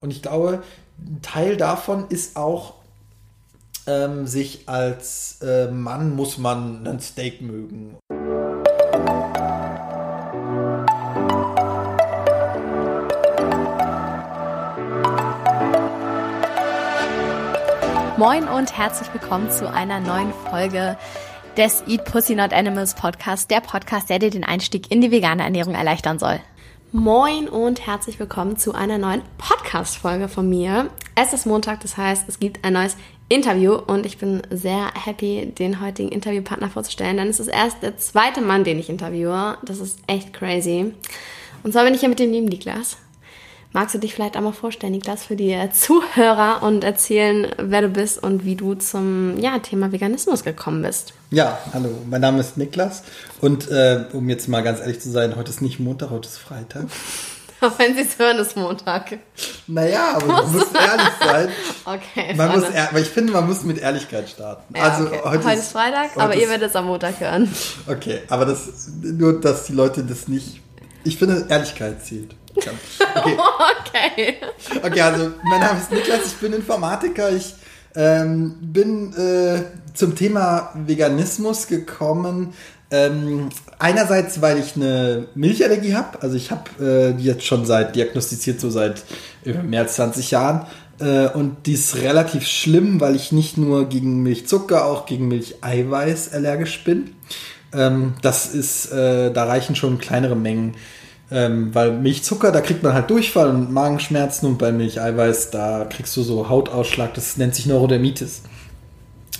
Und ich glaube, ein Teil davon ist auch, ähm, sich als äh, Mann muss man ein Steak mögen. Moin und herzlich willkommen zu einer neuen Folge des Eat Pussy Not Animals Podcast, der Podcast, der dir den Einstieg in die vegane Ernährung erleichtern soll. Moin und herzlich willkommen zu einer neuen Podcast-Folge von mir. Es ist Montag, das heißt, es gibt ein neues Interview und ich bin sehr happy, den heutigen Interviewpartner vorzustellen, denn es ist erst der zweite Mann, den ich interviewe. Das ist echt crazy. Und zwar bin ich hier mit dem lieben Niklas. Magst du dich vielleicht einmal vorstellen, Niklas, für die Zuhörer und erzählen, wer du bist und wie du zum ja, Thema Veganismus gekommen bist? Ja, hallo, mein Name ist Niklas und äh, um jetzt mal ganz ehrlich zu sein, heute ist nicht Montag, heute ist Freitag. Auch wenn Sie es hören, ist Montag. Naja, aber man muss ehrlich sein. Okay. Man muss aber ich finde, man muss mit Ehrlichkeit starten. Ja, also okay. heute, heute, ist Freitag, heute aber ist, ihr werdet es am Montag hören. Okay, aber das nur, dass die Leute das nicht. Ich finde, Ehrlichkeit zählt. Okay. okay. Okay, also mein Name ist Niklas, ich bin Informatiker. Ich ähm, bin äh, zum Thema Veganismus gekommen. Ähm, einerseits, weil ich eine Milchallergie habe. Also ich habe äh, die jetzt schon seit diagnostiziert, so seit mehr als 20 Jahren. Äh, und die ist relativ schlimm, weil ich nicht nur gegen Milchzucker, auch gegen Milcheiweiß allergisch bin. Ähm, das ist, äh, da reichen schon kleinere Mengen ähm, weil Milchzucker, da kriegt man halt Durchfall und Magenschmerzen und bei Milcheiweiß, da kriegst du so Hautausschlag, das nennt sich Neurodermitis.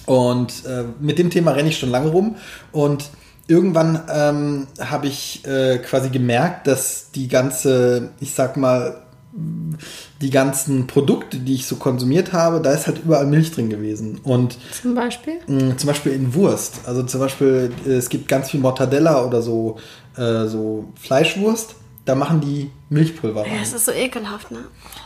Und äh, mit dem Thema renne ich schon lange rum und irgendwann ähm, habe ich äh, quasi gemerkt, dass die ganze, ich sag mal, die ganzen Produkte, die ich so konsumiert habe, da ist halt überall Milch drin gewesen. Und zum Beispiel? Mh, zum Beispiel in Wurst. Also zum Beispiel, es gibt ganz viel Mortadella oder so, äh, so Fleischwurst da machen die Milchpulver rein. Ja, das ist so ekelhaft, ne?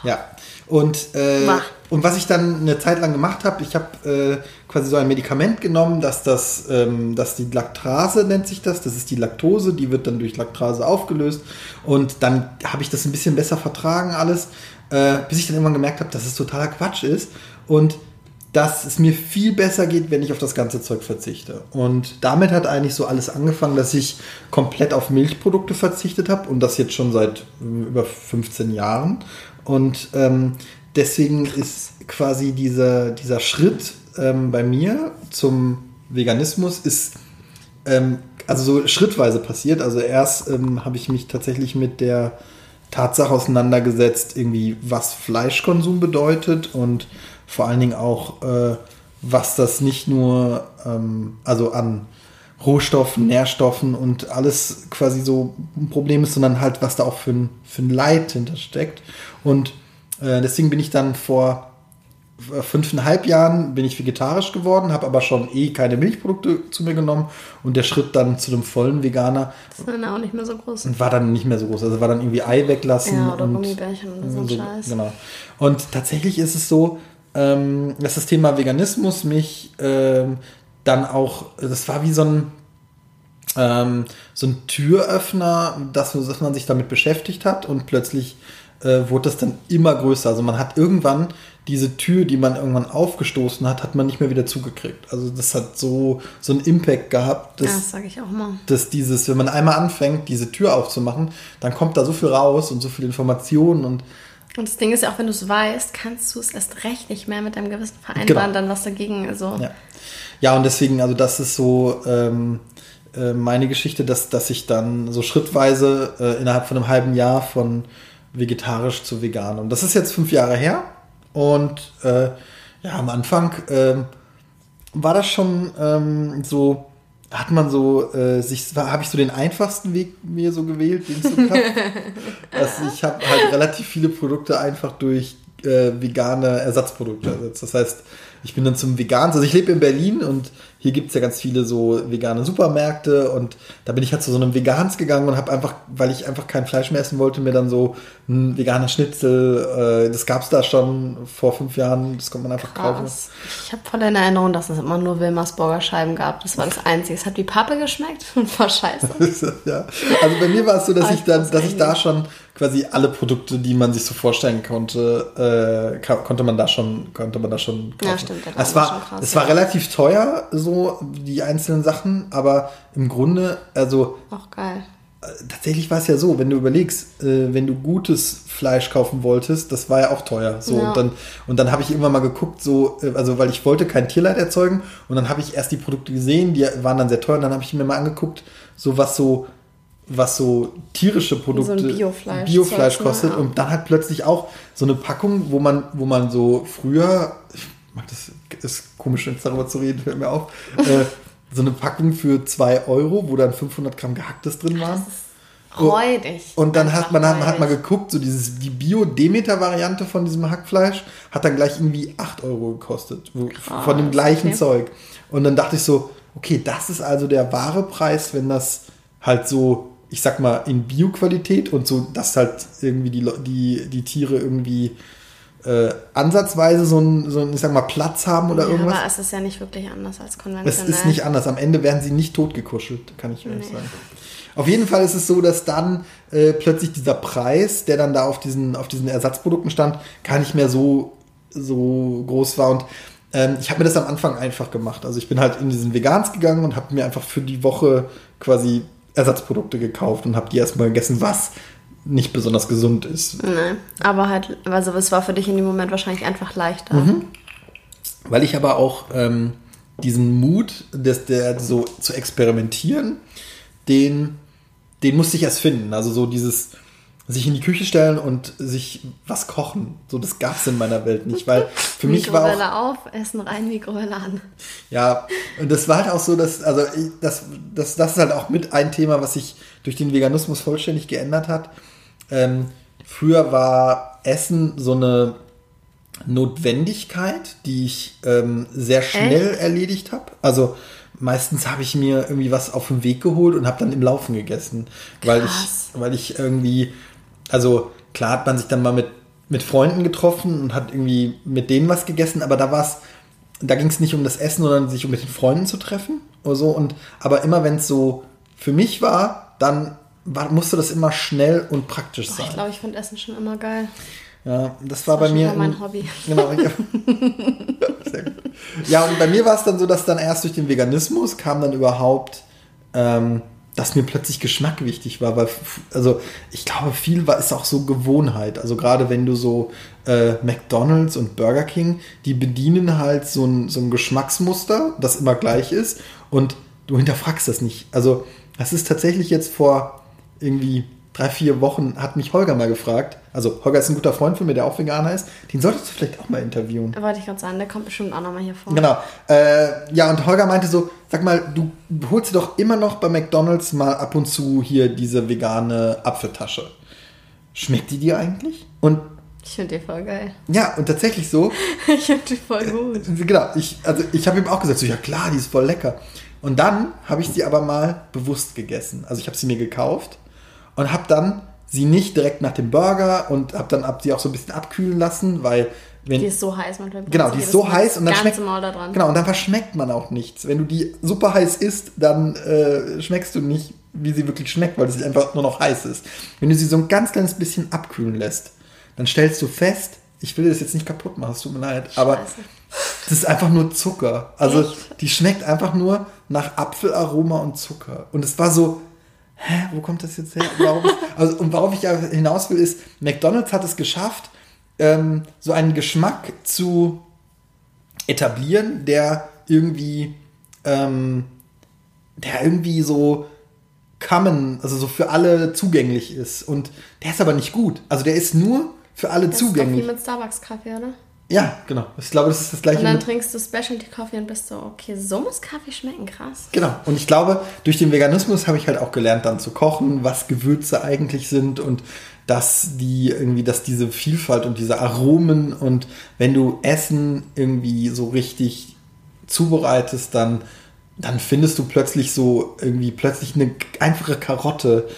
Ja. Und, äh, und was ich dann eine Zeit lang gemacht habe, ich habe äh, quasi so ein Medikament genommen, dass das, ähm, dass die Laktrase nennt sich das, das ist die Laktose, die wird dann durch Laktrase aufgelöst und dann habe ich das ein bisschen besser vertragen alles, äh, bis ich dann irgendwann gemerkt habe, dass es totaler Quatsch ist und dass es mir viel besser geht, wenn ich auf das ganze Zeug verzichte. Und damit hat eigentlich so alles angefangen, dass ich komplett auf Milchprodukte verzichtet habe und das jetzt schon seit äh, über 15 Jahren. Und ähm, deswegen ist quasi dieser, dieser Schritt ähm, bei mir zum Veganismus ist ähm, also so schrittweise passiert. Also erst ähm, habe ich mich tatsächlich mit der Tatsache auseinandergesetzt, irgendwie was Fleischkonsum bedeutet und vor allen Dingen auch, äh, was das nicht nur, ähm, also an Rohstoffen, Nährstoffen und alles quasi so ein Problem ist, sondern halt, was da auch für ein, für ein Leid hintersteckt. Und äh, deswegen bin ich dann vor fünfeinhalb Jahren bin ich vegetarisch geworden, habe aber schon eh keine Milchprodukte zu mir genommen und der Schritt dann zu einem vollen Veganer das war dann auch nicht mehr so groß. Und war dann nicht mehr so groß, also war dann irgendwie Ei weglassen ja, oder und Gummibärchen so, so Scheiß. Genau. Und tatsächlich ist es so, ähm, dass das Thema Veganismus mich ähm, dann auch, das war wie so ein, ähm, so ein Türöffner, dass, dass man sich damit beschäftigt hat und plötzlich äh, wurde das dann immer größer. Also man hat irgendwann diese Tür, die man irgendwann aufgestoßen hat, hat man nicht mehr wieder zugekriegt. Also das hat so, so einen Impact gehabt, dass, ja, das sage ich auch mal. dass dieses, wenn man einmal anfängt, diese Tür aufzumachen, dann kommt da so viel raus und so viel Informationen und und das Ding ist ja auch, wenn du es weißt, kannst du es erst recht nicht mehr mit deinem Gewissen vereinbaren, genau. dann was dagegen. Also. Ja. ja, und deswegen, also das ist so ähm, äh, meine Geschichte, dass, dass ich dann so schrittweise äh, innerhalb von einem halben Jahr von vegetarisch zu vegan. Und das ist jetzt fünf Jahre her. Und äh, ja, am Anfang ähm, war das schon ähm, so hat man so äh, sich habe ich so den einfachsten Weg mir so gewählt, den es so gab. also ich habe halt relativ viele Produkte einfach durch äh, vegane Ersatzprodukte ersetzt. Das heißt, ich bin dann zum Vegan, also ich lebe in Berlin und hier gibt es ja ganz viele so vegane Supermärkte und da bin ich halt zu so einem Vegans gegangen und habe einfach, weil ich einfach kein Fleisch mehr essen wollte, mir dann so ein veganer Schnitzel, äh, das gab es da schon vor fünf Jahren, das konnte man einfach Krass. kaufen. Ich habe voll in Erinnerung, dass es immer nur Wilmers Burgerscheiben gab. Das war das Einzige. Es hat wie Pappe geschmeckt und war scheiße. ja. Also bei mir war es so, dass ich dann, dass ich da schon quasi alle Produkte, die man sich so vorstellen konnte, äh, konnte man da schon, konnte man da schon kaufen. Ja, stimmt. Es war, krass, es war relativ teuer, so die einzelnen Sachen, aber im Grunde, also. Auch geil. Äh, tatsächlich war es ja so, wenn du überlegst, äh, wenn du gutes Fleisch kaufen wolltest, das war ja auch teuer. So ja. und dann und dann habe ich irgendwann mal geguckt, so äh, also weil ich wollte kein Tierleid erzeugen und dann habe ich erst die Produkte gesehen, die waren dann sehr teuer. Und dann habe ich mir mal angeguckt, so was so was so tierische Produkte, so Biofleisch, Biofleisch kostet. Und dann hat plötzlich auch so eine Packung, wo man, wo man so früher, ich mag das, ist komisch, jetzt darüber zu reden, fällt mir auf, äh, so eine Packung für 2 Euro, wo dann 500 Gramm Gehacktes drin waren. Räudig. Und dann hat man, hat, hat mal geguckt, so dieses, die Bio-Demeter-Variante von diesem Hackfleisch hat dann gleich irgendwie 8 Euro gekostet. Krass, von dem gleichen okay. Zeug. Und dann dachte ich so, okay, das ist also der wahre Preis, wenn das halt so ich sag mal, in Bioqualität und so, dass halt irgendwie die, die, die Tiere irgendwie äh, ansatzweise so einen, so ich sag mal, Platz haben oder ja, irgendwas. Aber es ist ja nicht wirklich anders als konventionell. Es ist nicht anders. Am Ende werden sie nicht totgekuschelt, kann ich ehrlich nee. sagen. Auf jeden Fall ist es so, dass dann äh, plötzlich dieser Preis, der dann da auf diesen, auf diesen Ersatzprodukten stand, gar nicht mehr so, so groß war. Und ähm, ich habe mir das am Anfang einfach gemacht. Also ich bin halt in diesen Vegans gegangen und habe mir einfach für die Woche quasi Ersatzprodukte gekauft und habe die erstmal gegessen, was nicht besonders gesund ist. Nein, aber halt, also es war für dich in dem Moment wahrscheinlich einfach leichter. Mhm. Weil ich aber auch ähm, diesen Mut, des, der so zu experimentieren, den, den musste ich erst finden. Also so dieses, sich in die Küche stellen und sich was kochen. So, das gab es in meiner Welt nicht, weil für mich war auch... auf, Essen rein, Mikrowelle an. Ja, und das war halt auch so, dass, also das, das, das ist halt auch mit ein Thema, was sich durch den Veganismus vollständig geändert hat. Ähm, früher war Essen so eine Notwendigkeit, die ich ähm, sehr schnell Echt? erledigt habe. Also meistens habe ich mir irgendwie was auf den Weg geholt und habe dann im Laufen gegessen, Krass. weil ich, weil ich irgendwie also klar hat man sich dann mal mit, mit Freunden getroffen und hat irgendwie mit denen was gegessen, aber da war es, da ging es nicht um das Essen, sondern sich um mit den Freunden zu treffen oder so. Und aber immer wenn es so für mich war, dann war, musste das immer schnell und praktisch sein. ich glaube, ich finde Essen schon immer geil. Ja, das, das war, bei mir. mein Hobby. Genau. Sehr gut. Ja, und bei mir war es dann so, dass dann erst durch den Veganismus kam dann überhaupt ähm, dass mir plötzlich Geschmack wichtig war, weil also ich glaube viel war ist auch so Gewohnheit. Also gerade wenn du so äh, McDonald's und Burger King, die bedienen halt so ein, so ein Geschmacksmuster, das immer gleich ist und du hinterfragst das nicht. Also das ist tatsächlich jetzt vor irgendwie drei, vier Wochen hat mich Holger mal gefragt. Also Holger ist ein guter Freund von mir, der auch Veganer ist. Den solltest du vielleicht auch mal interviewen. Wollte ich gerade sagen, der kommt bestimmt auch nochmal hier vor. Genau. Äh, ja, und Holger meinte so, sag mal, du holst dir doch immer noch bei McDonalds mal ab und zu hier diese vegane Apfeltasche. Schmeckt die dir eigentlich? Und ich finde die voll geil. Ja, und tatsächlich so. ich finde die voll gut. Äh, genau, ich, also ich habe ihm auch gesagt, so, ja klar, die ist voll lecker. Und dann habe ich sie aber mal bewusst gegessen. Also ich habe sie mir gekauft und habe dann sie nicht direkt nach dem Burger und habe dann ab, sie auch so ein bisschen abkühlen lassen, weil wenn, die ist so heiß, man Genau, die ist so heiß und dann schmeckt Genau, und dann verschmeckt man auch nichts. Wenn du die super heiß isst, dann äh, schmeckst du nicht, wie sie wirklich schmeckt, weil sie einfach nur noch heiß ist. Wenn du sie so ein ganz kleines bisschen abkühlen lässt, dann stellst du fest, ich will das jetzt nicht kaputt machen, es tut mir leid, aber das ist einfach nur Zucker. Also Echt? die schmeckt einfach nur nach Apfelaroma und Zucker. Und es war so, hä, wo kommt das jetzt her? Warum, also, und worauf ich ja hinaus will, ist, McDonald's hat es geschafft, ähm, so einen Geschmack zu etablieren, der irgendwie, ähm, der irgendwie so common, also so für alle zugänglich ist. Und der ist aber nicht gut. Also der ist nur für alle das zugänglich. Ist doch wie mit Starbucks-Kaffee, oder? Ja, genau. Ich glaube, das ist das gleiche. Und dann trinkst du Specialty Coffee und bist so, okay, so muss Kaffee schmecken, krass. Genau. Und ich glaube, durch den Veganismus habe ich halt auch gelernt, dann zu kochen, was Gewürze eigentlich sind und dass die irgendwie, dass diese Vielfalt und diese Aromen und wenn du Essen irgendwie so richtig zubereitest, dann dann findest du plötzlich so irgendwie plötzlich eine einfache Karotte.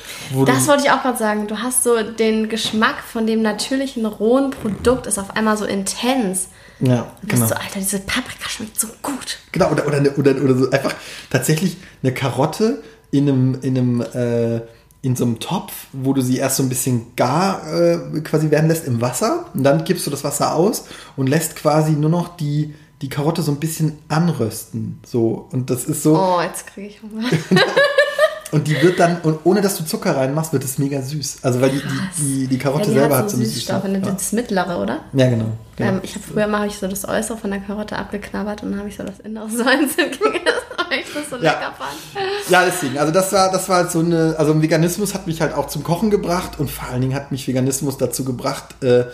das wollte ich auch gerade sagen. Du hast so den Geschmack von dem natürlichen rohen Produkt ist auf einmal so intens. Ja, und genau. so, Alter, diese Paprika schmeckt so gut. Genau, oder, oder, oder, oder so einfach tatsächlich eine Karotte in einem, in einem äh, in so einem Topf, wo du sie erst so ein bisschen gar äh, quasi werden lässt im Wasser und dann gibst du das Wasser aus und lässt quasi nur noch die die Karotte so ein bisschen anrösten. So. Und das ist so. Oh, jetzt kriege ich Hunger. und die wird dann, und ohne dass du Zucker reinmachst, wird es mega süß. Also weil die, die, die, die Karotte ja, die selber hat so, so Süßstoff. Ja. Das mittlere, oder? Ja, genau. genau. Ähm, ich habe früher mal ich so das Äußere von der Karotte abgeknabbert und dann habe ich so das Innere so einzeln gegessen, weil ich das so ja. lecker fand. Ja, deswegen. Also das war, das war halt so eine, also Veganismus hat mich halt auch zum Kochen gebracht und vor allen Dingen hat mich Veganismus dazu gebracht, äh,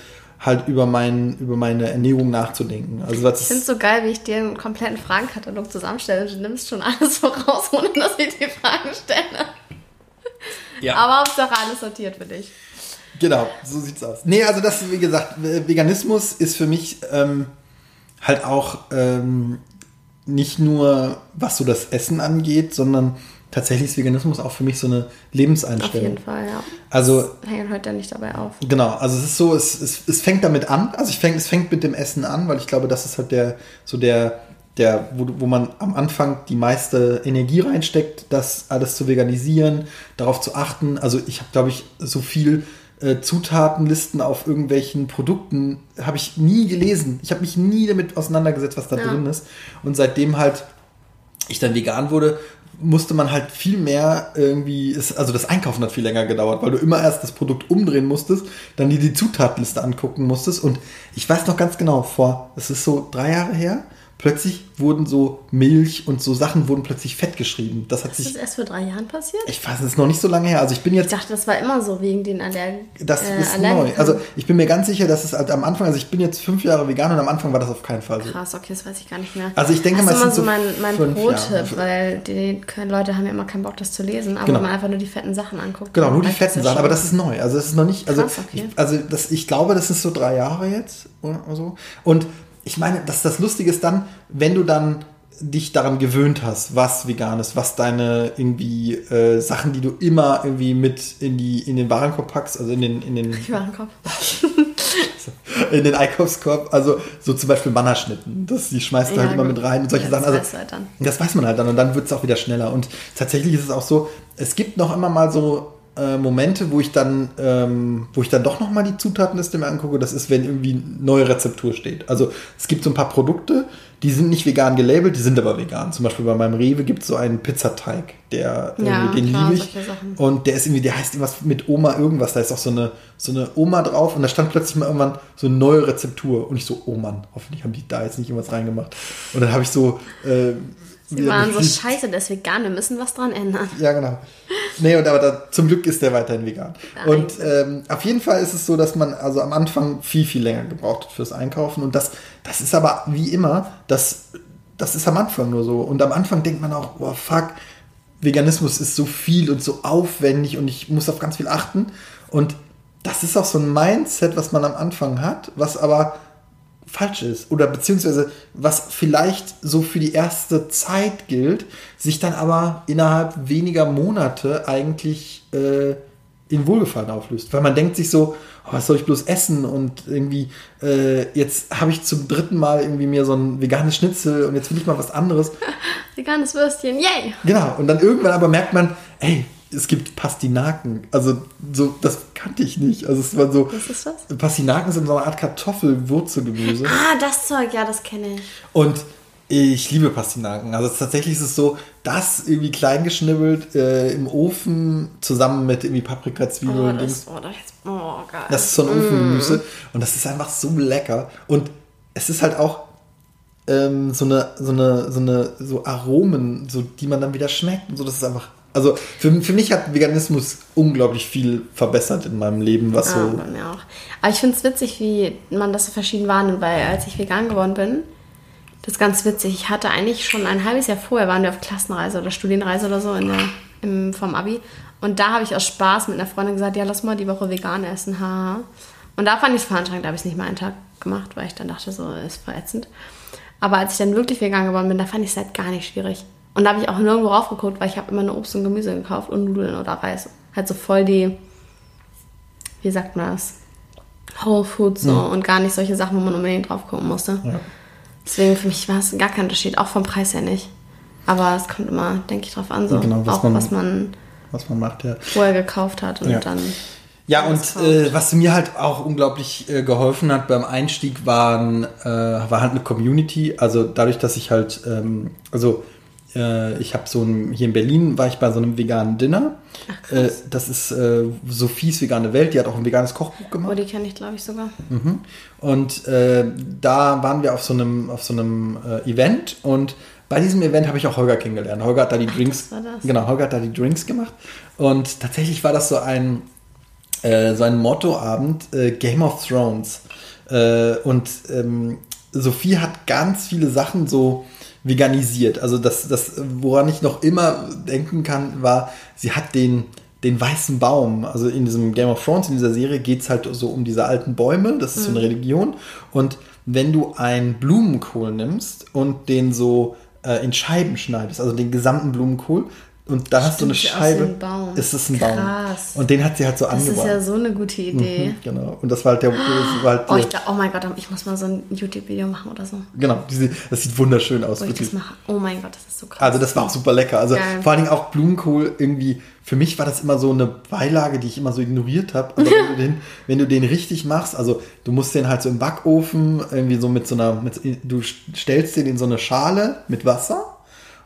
halt über, mein, über meine Ernährung nachzudenken. Also das ich finde es so geil, wie ich dir einen kompletten Fragenkatalog zusammenstelle. Du nimmst schon alles voraus, ohne dass ich die Fragen stelle. Ja. Aber Hauptsache alles sortiert für dich. Genau, so sieht's aus. Nee, also das, wie gesagt, Veganismus ist für mich ähm, halt auch ähm, nicht nur, was so das Essen angeht, sondern tatsächlich ist Veganismus auch für mich so eine Lebenseinstellung. Auf jeden Fall, ja. Also hängen heute nicht dabei auf. Genau, also es ist so, es, es, es fängt damit an, also ich fäng, es fängt mit dem Essen an, weil ich glaube, das ist halt der, so der, der, wo, wo man am Anfang die meiste Energie reinsteckt, das alles zu veganisieren, darauf zu achten. Also ich habe, glaube ich, so viel äh, Zutatenlisten auf irgendwelchen Produkten habe ich nie gelesen. Ich habe mich nie damit auseinandergesetzt, was da ja. drin ist. Und seitdem halt ich dann vegan wurde, musste man halt viel mehr irgendwie, also das Einkaufen hat viel länger gedauert, weil du immer erst das Produkt umdrehen musstest, dann dir die Zutatenliste angucken musstest. Und ich weiß noch ganz genau, vor, es ist so drei Jahre her, plötzlich wurden so Milch und so Sachen wurden plötzlich fett geschrieben. Das hat ist sich. das erst vor drei Jahren passiert? Ich weiß, es ist noch nicht so lange her. Also ich bin jetzt. Ich dachte, das war immer so wegen den Allergien. Das äh, ist neu. Also ich bin mir ganz sicher, dass es halt am Anfang, also ich bin jetzt fünf Jahre vegan und am Anfang war das auf keinen Fall so. Krass, okay, das weiß ich gar nicht mehr. Also ich denke das mal, ist immer so mein, mein Pro-Tipp, weil die Leute haben ja immer keinen Bock, das zu lesen, aber genau. man einfach nur die fetten Sachen anguckt. Genau, nur die fetten Sachen, aber das ist neu. Also das ist noch nicht. Also, Krass, okay. ich, also das, ich glaube, das ist so drei Jahre jetzt oder so. Und ich meine, dass das Lustige ist dann, wenn du dann dich daran gewöhnt hast, was vegan ist, was deine irgendwie äh, Sachen, die du immer irgendwie mit in die in den Warenkorb packst, also in den in den Warenkorb. in den Einkaufskorb, also so zum Beispiel Mannerschnitten, das die schmeißt du ja, halt immer mit rein und solche ja, Sachen. Also das, halt das weiß man halt dann und dann wird es auch wieder schneller. Und tatsächlich ist es auch so, es gibt noch immer mal so äh, Momente, wo ich dann, ähm, wo ich dann doch noch mal die Zutatenliste mir angucke. Das ist, wenn irgendwie neue Rezeptur steht. Also es gibt so ein paar Produkte, die sind nicht vegan gelabelt, die sind aber vegan. Zum Beispiel bei meinem Rewe gibt es so einen Pizzateig, der ja, den liebe ich. Und der ist irgendwie, der heißt irgendwas mit Oma irgendwas. Da ist auch so eine, so eine Oma drauf und da stand plötzlich mal irgendwann so eine neue Rezeptur. Und ich so, oh Mann, hoffentlich haben die da jetzt nicht irgendwas reingemacht. Und dann habe ich so äh, Sie waren so scheiße, der ist vegan, wir müssen was dran ändern. Ja, genau. Nee, und aber da, zum Glück ist der weiterhin vegan. Nein. Und ähm, auf jeden Fall ist es so, dass man also am Anfang viel, viel länger gebraucht hat fürs Einkaufen. Und das, das ist aber wie immer, das, das ist am Anfang nur so. Und am Anfang denkt man auch, oh fuck, Veganismus ist so viel und so aufwendig und ich muss auf ganz viel achten. Und das ist auch so ein Mindset, was man am Anfang hat, was aber falsch ist oder beziehungsweise was vielleicht so für die erste Zeit gilt, sich dann aber innerhalb weniger Monate eigentlich äh, in Wohlgefallen auflöst. Weil man denkt sich so, oh, was soll ich bloß essen und irgendwie äh, jetzt habe ich zum dritten Mal irgendwie mir so ein veganes Schnitzel und jetzt will ich mal was anderes. Veganes Würstchen, yay! Genau, und dann irgendwann aber merkt man, ey, es gibt Pastinaken. Also so, das kannte ich nicht. Also es war so. Was ist das? Pastinaken sind so eine Art Kartoffelwurzelgemüse. Ah, das Zeug, ja, das kenne ich. Und ich liebe Pastinaken. Also tatsächlich ist es so, das irgendwie klein geschnibbelt äh, im Ofen zusammen mit irgendwie Paprika, Zwiebeln oh, und Dings. Oh, das, oh, geil. das ist so ein Ofengemüse mm. und das ist einfach so lecker. Und es ist halt auch ähm, so eine, so eine, so eine, so Aromen, so die man dann wieder schmeckt und so. Das ist einfach also für, für mich hat Veganismus unglaublich viel verbessert in meinem Leben, was ja, so. Bei mir auch. Aber ich finde es witzig, wie man das so verschieden wahrnimmt, weil als ich vegan geworden bin, das ist ganz witzig. Ich hatte eigentlich schon ein halbes Jahr vorher, waren wir auf Klassenreise oder Studienreise oder so in der, im, vom Abi. Und da habe ich aus Spaß mit einer Freundin gesagt, ja, lass mal die Woche vegan essen, haha. Und da fand ich es veranstrengend, da habe ich es nicht mal einen Tag gemacht, weil ich dann dachte, so ist verätzend. Aber als ich dann wirklich vegan geworden bin, da fand ich es halt gar nicht schwierig. Und da habe ich auch nirgendwo raufgeguckt, weil ich habe immer nur Obst und Gemüse gekauft und Nudeln oder Reis. Halt so voll die, wie sagt man das? Whole Foods so mhm. und gar nicht solche Sachen, wo man unbedingt drauf gucken musste. Ja. Deswegen für mich war es gar kein Unterschied, auch vom Preis her nicht. Aber es kommt immer, denke ich, drauf an, so genau, was auch man, was man, was man macht, ja. vorher gekauft hat und ja. dann. Ja, und äh, was mir halt auch unglaublich äh, geholfen hat beim Einstieg, waren, äh, war halt eine Community. Also dadurch, dass ich halt, ähm, also ich habe so ein, hier in Berlin war ich bei so einem veganen Dinner. Ach, äh, das ist äh, Sophies vegane Welt, die hat auch ein veganes Kochbuch gemacht. Oh, die kenne ich, glaube ich, sogar. Mhm. Und äh, da waren wir auf so einem, auf so einem äh, Event und bei diesem Event habe ich auch Holger kennengelernt. Holger hat da die Ach, Drinks. Genau, Holger hat da die Drinks gemacht. Und tatsächlich war das so ein, äh, so ein Mottoabend, äh, Game of Thrones. Äh, und ähm, Sophie hat ganz viele Sachen so veganisiert. Also das, das, woran ich noch immer denken kann, war, sie hat den, den weißen Baum. Also in diesem Game of Thrones, in dieser Serie, geht es halt so um diese alten Bäume. Das ist so eine mhm. Religion. Und wenn du einen Blumenkohl nimmst und den so äh, in Scheiben schneidest, also den gesamten Blumenkohl, und da hast du eine Scheibe. Ein Baum. Ist es ein Krass. Baum. Und den hat sie halt so angebracht. Das ist ja so eine gute Idee. Mhm, genau. Und das war halt der. Das war halt oh, ich glaub, oh mein Gott, ich muss mal so ein YouTube-Video machen oder so. Genau. Diese, das sieht wunderschön aus. Ich das mache. Oh mein Gott, das ist so krass. Also, das war auch super lecker. Also, Geil. vor allen Dingen auch Blumenkohl irgendwie. Für mich war das immer so eine Beilage, die ich immer so ignoriert habe. Aber wenn, du den, wenn du den richtig machst, also du musst den halt so im Backofen irgendwie so mit so einer, mit, du stellst den in so eine Schale mit Wasser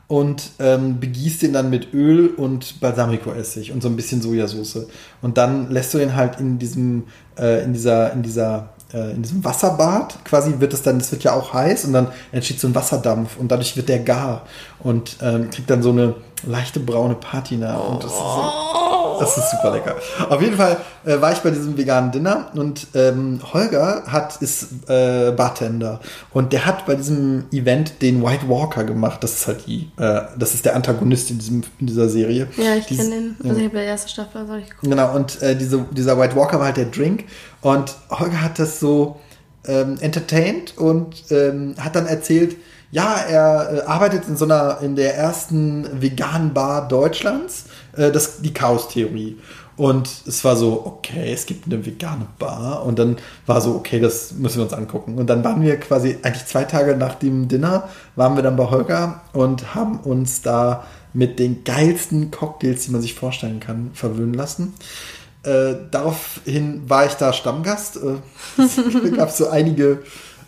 und ähm, begießt den dann mit Öl und Balsamico-Essig und so ein bisschen Sojasauce. Und dann lässt du den halt in diesem, äh, in dieser, in dieser, äh, in diesem Wasserbad. Quasi wird es dann, es wird ja auch heiß und dann entsteht so ein Wasserdampf und dadurch wird der gar und ähm, kriegt dann so eine leichte braune Patina. Und das ist so, das ist super lecker. Auf jeden Fall äh, war ich bei diesem veganen Dinner und ähm, Holger hat, ist äh, Bartender und der hat bei diesem Event den White Walker gemacht. Das ist halt die, äh, das ist der Antagonist in, diesem, in dieser Serie. Ja, ich kenne den. Also ich habe die erste Staffel, also ich geguckt. Genau, und äh, diese, dieser White Walker war halt der Drink und Holger hat das so ähm, entertained und ähm, hat dann erzählt, ja, er äh, arbeitet in so einer, in der ersten veganen Bar Deutschlands, äh, das, die Chaos-Theorie. Und es war so, okay, es gibt eine vegane Bar. Und dann war so, okay, das müssen wir uns angucken. Und dann waren wir quasi, eigentlich zwei Tage nach dem Dinner, waren wir dann bei Holger und haben uns da mit den geilsten Cocktails, die man sich vorstellen kann, verwöhnen lassen. Äh, daraufhin war ich da Stammgast. Äh, es gab so einige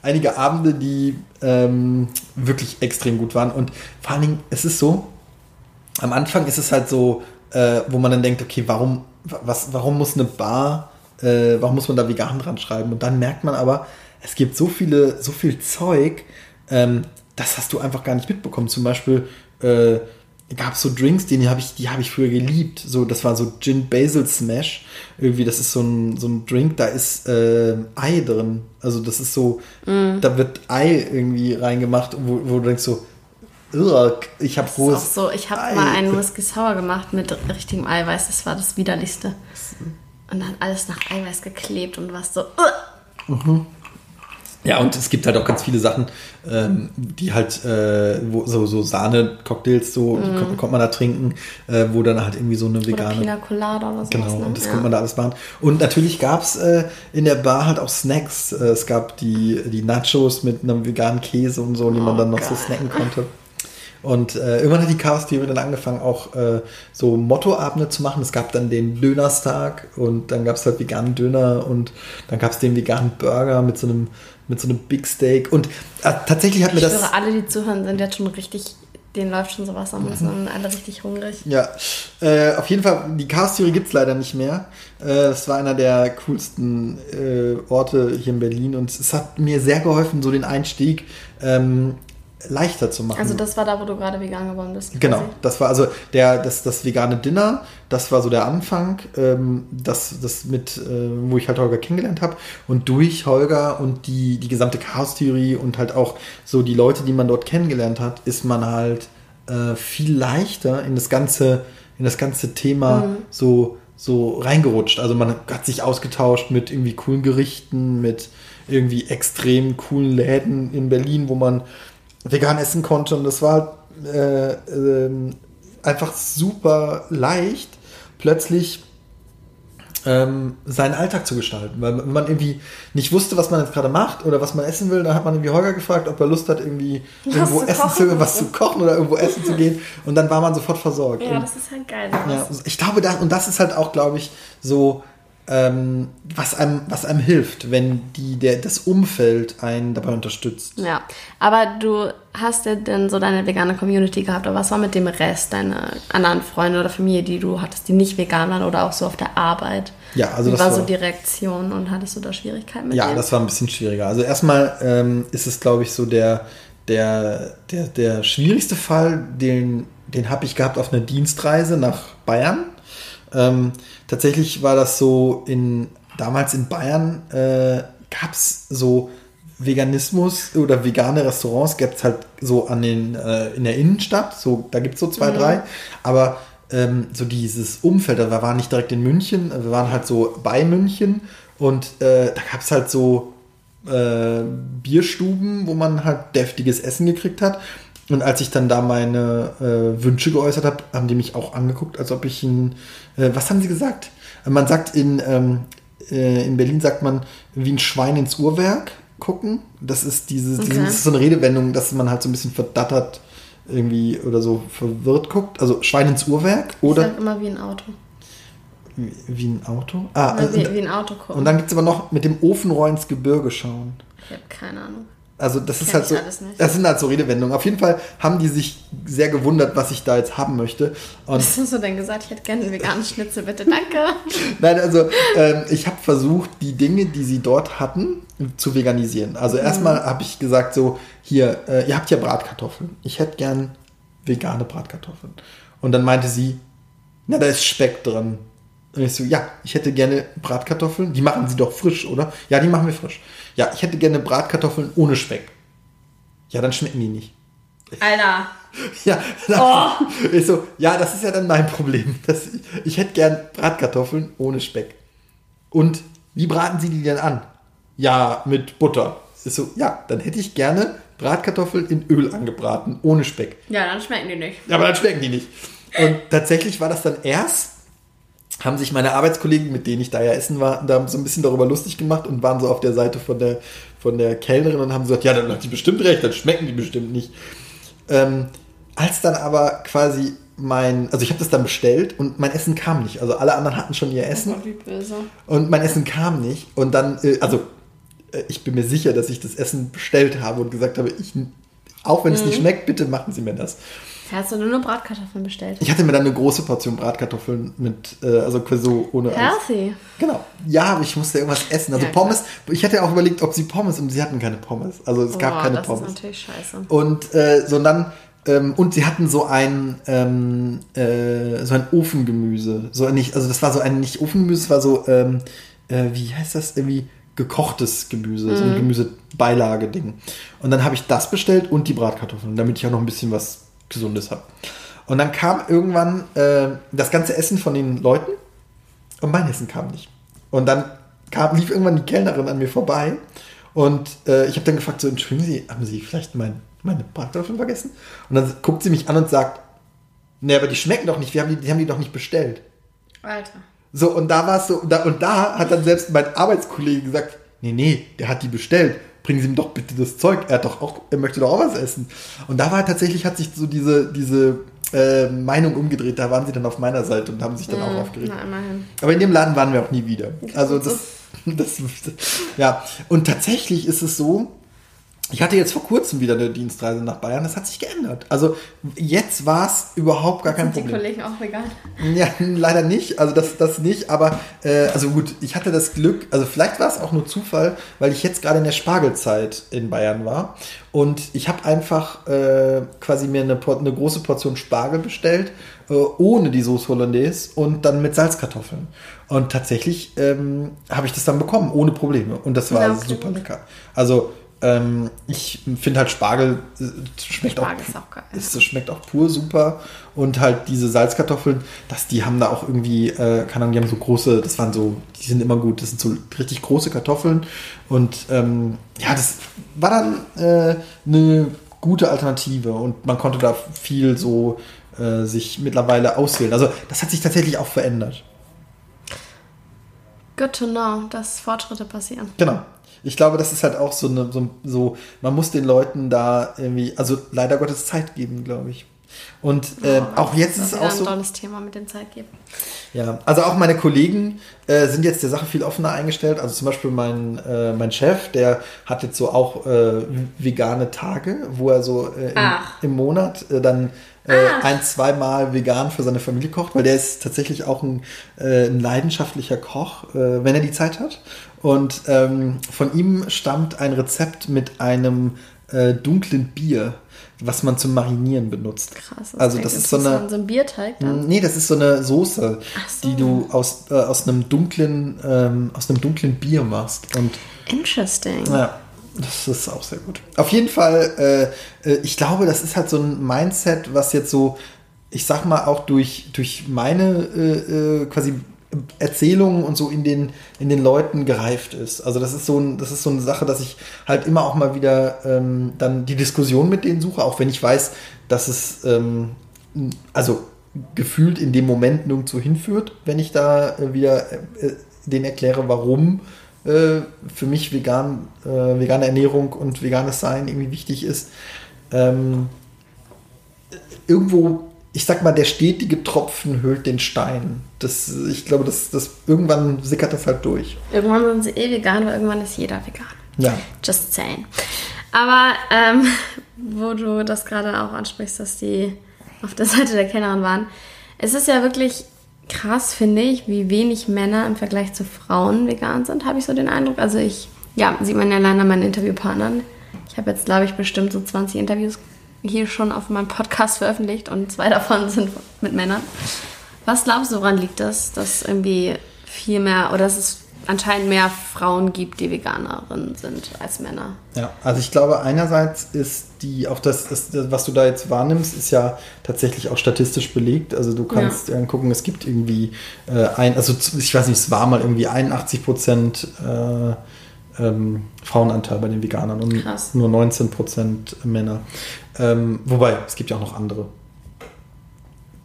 einige Abende, die ähm, wirklich extrem gut waren. Und vor allen Dingen, es ist so, am Anfang ist es halt so, äh, wo man dann denkt, okay, warum, was, warum muss eine Bar, äh, warum muss man da vegan dran schreiben? Und dann merkt man aber, es gibt so viele, so viel Zeug, ähm, das hast du einfach gar nicht mitbekommen. Zum Beispiel äh, gab es so Drinks, die habe ich, die habe ich früher geliebt. So, das war so Gin Basil Smash. Irgendwie, das ist so ein, so ein Drink, da ist äh, Ei drin. Also das ist so, mm. da wird Ei irgendwie reingemacht, wo, wo du denkst so, ich habe rohes. so, ich habe mal einen Whisky Sour gemacht mit richtigem Eiweiß. Das war das widerlichste. Und dann alles nach Eiweiß geklebt und was so. Mhm. Ja, und es gibt halt auch ganz viele Sachen, ähm, die halt, äh, wo, so, so Sahne-Cocktails, so, mm. kommt, kommt, man da trinken, äh, wo dann halt irgendwie so eine vegane. Oder Pina Colada oder so. Genau, ne? und das ja. kommt man da alles machen. Und natürlich gab es äh, in der Bar halt auch Snacks. Äh, es gab die, die Nachos mit einem veganen Käse und so, die oh, man dann noch geil. so snacken konnte. Und äh, irgendwann hat die Chaos-Theorie dann angefangen, auch äh, so Mottoabende zu machen. Es gab dann den Dönerstag und dann gab es halt veganen Döner und dann gab es den veganen Burger mit so einem mit so einem Big Steak. Und äh, tatsächlich hat mir das. Ich höre, alle, die zuhören, sind jetzt schon richtig, denen läuft schon sowas am Mund, sind alle richtig hungrig. Ja, äh, auf jeden Fall, die Chaos-Theorie gibt es leider nicht mehr. Äh, es war einer der coolsten äh, Orte hier in Berlin und es hat mir sehr geholfen, so den Einstieg ähm, leichter zu machen. Also das war da, wo du gerade vegan geworden bist. Quasi. Genau, das war also der, das, das vegane Dinner, das war so der Anfang, ähm, das, das mit, äh, wo ich halt Holger kennengelernt habe. Und durch Holger und die, die gesamte Chaos-Theorie und halt auch so die Leute, die man dort kennengelernt hat, ist man halt äh, viel leichter in das ganze, in das ganze Thema mhm. so, so reingerutscht. Also man hat sich ausgetauscht mit irgendwie coolen Gerichten, mit irgendwie extrem coolen Läden in Berlin, wo man vegan essen konnte. Und das war äh, äh, einfach super leicht, plötzlich ähm, seinen Alltag zu gestalten. Weil man irgendwie nicht wusste, was man jetzt gerade macht oder was man essen will. Da hat man irgendwie Holger gefragt, ob er Lust hat, irgendwie was irgendwo zu essen zu, was zu kochen oder irgendwo essen zu gehen. Und dann war man sofort versorgt. Ja, und, das ist halt geil. Ja, ich glaube, da, und das ist halt auch, glaube ich, so ähm, was, einem, was einem hilft, wenn die, der, das Umfeld einen dabei unterstützt. Ja, aber du hast ja dann so deine vegane Community gehabt, aber was war mit dem Rest, deine anderen Freunde oder Familie, die du hattest, die nicht vegan waren oder auch so auf der Arbeit? Ja, also Wie das war, war so die Reaktion und hattest du da Schwierigkeiten mit Ja, denen? das war ein bisschen schwieriger. Also erstmal ähm, ist es, glaube ich, so der, der, der, der schwierigste Fall, den, den habe ich gehabt auf einer Dienstreise nach Bayern. Ähm, tatsächlich war das so in damals in Bayern äh, gab es so Veganismus oder vegane Restaurants gibt es halt so an den äh, in der Innenstadt, so da gibt es so zwei, drei, aber ähm, so dieses Umfeld, wir waren nicht direkt in München, wir waren halt so bei München. Und äh, da gab es halt so äh, Bierstuben, wo man halt deftiges Essen gekriegt hat. Und als ich dann da meine äh, Wünsche geäußert habe, haben die mich auch angeguckt, als ob ich ein, äh, was haben sie gesagt? Man sagt in, ähm, äh, in Berlin sagt man, wie ein Schwein ins Uhrwerk gucken. Das ist dieses, Okay. diese, das ist so eine Redewendung, dass man halt so ein bisschen verdattert irgendwie oder so verwirrt guckt. Also Schwein ins Uhrwerk Ich oder sag immer wie ein Auto. wie, wie ein Auto. Ah, also, wie, wie ein Auto gucken. und dann gibt es aber noch mit dem Ofenrohr ins Gebirge schauen. ich habe keine Ahnung. Also das ist Kenn halt ich so, das sind halt so Redewendungen. Auf jeden Fall haben die sich sehr gewundert, was ich da jetzt haben möchte. Und Was hast du denn gesagt? Ich hätte gerne einen veganen Schnitzel, bitte, danke. nein, also ähm, ich habe versucht, die Dinge, die sie dort hatten, zu veganisieren. Also erstmal habe ich gesagt so, hier, äh, ihr habt ja Bratkartoffeln. Ich hätte gern vegane Bratkartoffeln. Und dann meinte sie, na, da ist Speck drin. Und ich so, ja, ich hätte gerne Bratkartoffeln. Die machen sie doch frisch, oder? Ja, die machen wir frisch. Ja, ich hätte gerne Bratkartoffeln ohne Speck. Ja, dann schmecken die nicht. Alter. Ja, ich so, ja, das ist ja dann mein Problem. Das, ich hätte gern Bratkartoffeln ohne Speck. Und wie braten Sie die denn an? Ja, mit Butter. Ist so, ja, dann hätte ich gerne Bratkartoffeln in Öl angebraten, ohne Speck. Ja, dann schmecken die nicht. Ja, aber dann schmecken die nicht. Und tatsächlich war das dann erst, haben sich meine Arbeitskollegen, mit denen ich da ja essen war, da so ein bisschen darüber lustig gemacht und waren so auf der Seite von der, von der Kellnerin und haben gesagt, ja, dann hat die bestimmt recht, dann schmecken die bestimmt nicht. Ähm, als dann aber quasi mein, also ich habe das dann bestellt und mein Essen kam nicht. Also alle anderen hatten schon ihr Essen Oh, und mein Essen kam nicht. Und dann, äh, also äh, ich bin mir sicher, dass ich das Essen bestellt habe und gesagt habe, ich, auch wenn es nicht schmeckt, bitte machen Sie mir das. Hast du nur eine Bratkartoffeln bestellt? Ich hatte mir dann eine große Portion Bratkartoffeln mit, äh, also quasi so ohne. Healthy. Genau. Ja, aber ich musste irgendwas essen. Also Ja. Pommes, ich hatte auch überlegt, ob sie Pommes und sie hatten keine Pommes. Also es gab Boah, keine das Pommes. ist natürlich scheiße. Und äh, so dann, ähm, und sie hatten so ein, ähm, äh, so ein Ofengemüse. So nicht, also das war so ein nicht Ofengemüse, es war so, ähm, äh, wie heißt das, irgendwie gekochtes Gemüse, so ein Gemüsebeilage-Ding. Und dann habe ich das bestellt und die Bratkartoffeln, damit ich auch noch ein bisschen was Gesundes habe. Und dann kam irgendwann äh, das ganze Essen von den Leuten und mein Essen kam nicht. Und dann kam, lief irgendwann die Kellnerin an mir vorbei und äh, ich habe dann gefragt, so, entschuldigen Sie, haben Sie vielleicht mein, meine Bratkartoffeln vergessen? Und dann guckt sie mich an und sagt, nee, aber die schmecken doch nicht, wir haben die, die haben die doch nicht bestellt. Alter. So, und da war es so, da, und da hat dann selbst mein Arbeitskollege gesagt, nee, nee, der hat die bestellt. Bringen Sie ihm doch bitte das Zeug. Er hat doch auch, er möchte doch auch was essen. Und da war tatsächlich, hat sich so diese, diese äh, Meinung umgedreht. Da waren sie dann auf meiner Seite und haben sich dann auch aufgeregt. Na, immerhin. Aber in dem Laden waren wir auch nie wieder. Also das, das, ja. Und tatsächlich ist es so, ich hatte jetzt vor kurzem wieder eine Dienstreise nach Bayern, das hat sich geändert. Also jetzt war es überhaupt gar kein Sind die Problem. Kollegen auch vegan? Ja, leider nicht. Also das, das nicht. Aber äh, also gut, ich hatte das Glück. Also vielleicht war es auch nur Zufall, weil ich jetzt gerade in der Spargelzeit in Bayern war und ich habe einfach äh, quasi mir eine, eine große Portion Spargel bestellt äh, ohne die Soße Hollandaise und dann mit Salzkartoffeln. Und tatsächlich ähm, habe ich das dann bekommen ohne Probleme und das war Ja, okay, super lecker. Also ähm, ich finde halt Spargel äh, schmeckt Spargel auch, ist auch geil. Es das schmeckt auch pur super. Und halt diese Salzkartoffeln, das, die haben da auch irgendwie, äh, keine Ahnung, die haben so große, das waren so, die sind immer gut, das sind so richtig große Kartoffeln. Und ähm, ja, das war dann äh, eine gute Alternative und man konnte da viel so äh, sich mittlerweile auswählen. Also das hat sich tatsächlich auch verändert. Good to know, dass Fortschritte passieren. Genau. Ich glaube, das ist halt auch so eine, so, so, man muss den Leuten da irgendwie, also leider Gottes Zeit geben, glaube ich. Und äh, oh, auch jetzt ist es auch so. ein tolles Thema mit dem Zeitgeben. Ja, also auch meine Kollegen äh, sind jetzt der Sache viel offener eingestellt. Also zum Beispiel mein, äh, mein Chef, der hat jetzt so auch äh, vegane Tage, wo er so äh, im, im, Monat äh, dann ein, zweimal vegan für seine Familie kocht, weil der ist tatsächlich auch ein, ein leidenschaftlicher Koch, wenn er die Zeit hat. Und ähm, von ihm stammt ein Rezept mit einem dunklen Bier was man zum Marinieren benutzt. Krass. Das also das ist so eine so ein Bierteig dann? Nee, das ist so eine Soße, so. die du aus, äh, aus einem dunklen ähm, aus einem dunklen Bier machst und Interesting. Ja. Das ist auch sehr gut. Auf jeden Fall, äh, äh, ich glaube, das ist halt so ein Mindset, was jetzt so, ich sag mal, auch durch, durch meine äh, äh quasi Erzählungen und so in den, in den Leuten gereift ist. Also das ist so ein, das ist so eine Sache, dass ich halt immer auch mal wieder ähm, dann die Diskussion mit denen suche, auch wenn ich weiß, dass es ähm, also gefühlt in dem Moment nirgendwo hinführt, wenn ich da äh, wieder äh, denen erkläre, warum äh, für mich vegan, äh, vegane Ernährung und veganes Sein irgendwie wichtig ist. Ähm, irgendwo ich sag mal, der stetige Tropfen hüllt den Stein. Das, ich glaube, das, das, irgendwann sickert das halt durch. Irgendwann sind sie eh vegan, aber irgendwann ist jeder vegan. Ja. Just saying. Aber ähm, wo du das gerade auch ansprichst, dass die auf der Seite der Kellnerin waren, es ist ja wirklich krass, finde ich, wie wenig Männer im Vergleich zu Frauen vegan sind, habe ich so den Eindruck. Also ich, ja, sieht man ja allein an meinen Interviewpartnern. Ich habe jetzt, glaube ich, bestimmt so 20 Interviews hier schon auf meinem Podcast veröffentlicht und zwei davon sind mit Männern. Was glaubst du, woran liegt das, dass irgendwie viel mehr oder dass es anscheinend mehr Frauen gibt, die Veganerinnen sind als Männer? Ja, also ich glaube, einerseits ist die, auch das, das was du da jetzt wahrnimmst, ist ja tatsächlich auch statistisch belegt. Also du kannst ja. gucken, es gibt irgendwie äh, ein, also ich weiß nicht, es war mal irgendwie 81 Prozent. Äh, ähm, Frauenanteil bei den Veganern und Krass. nur 19% Männer. Ähm, wobei, es gibt ja auch noch andere.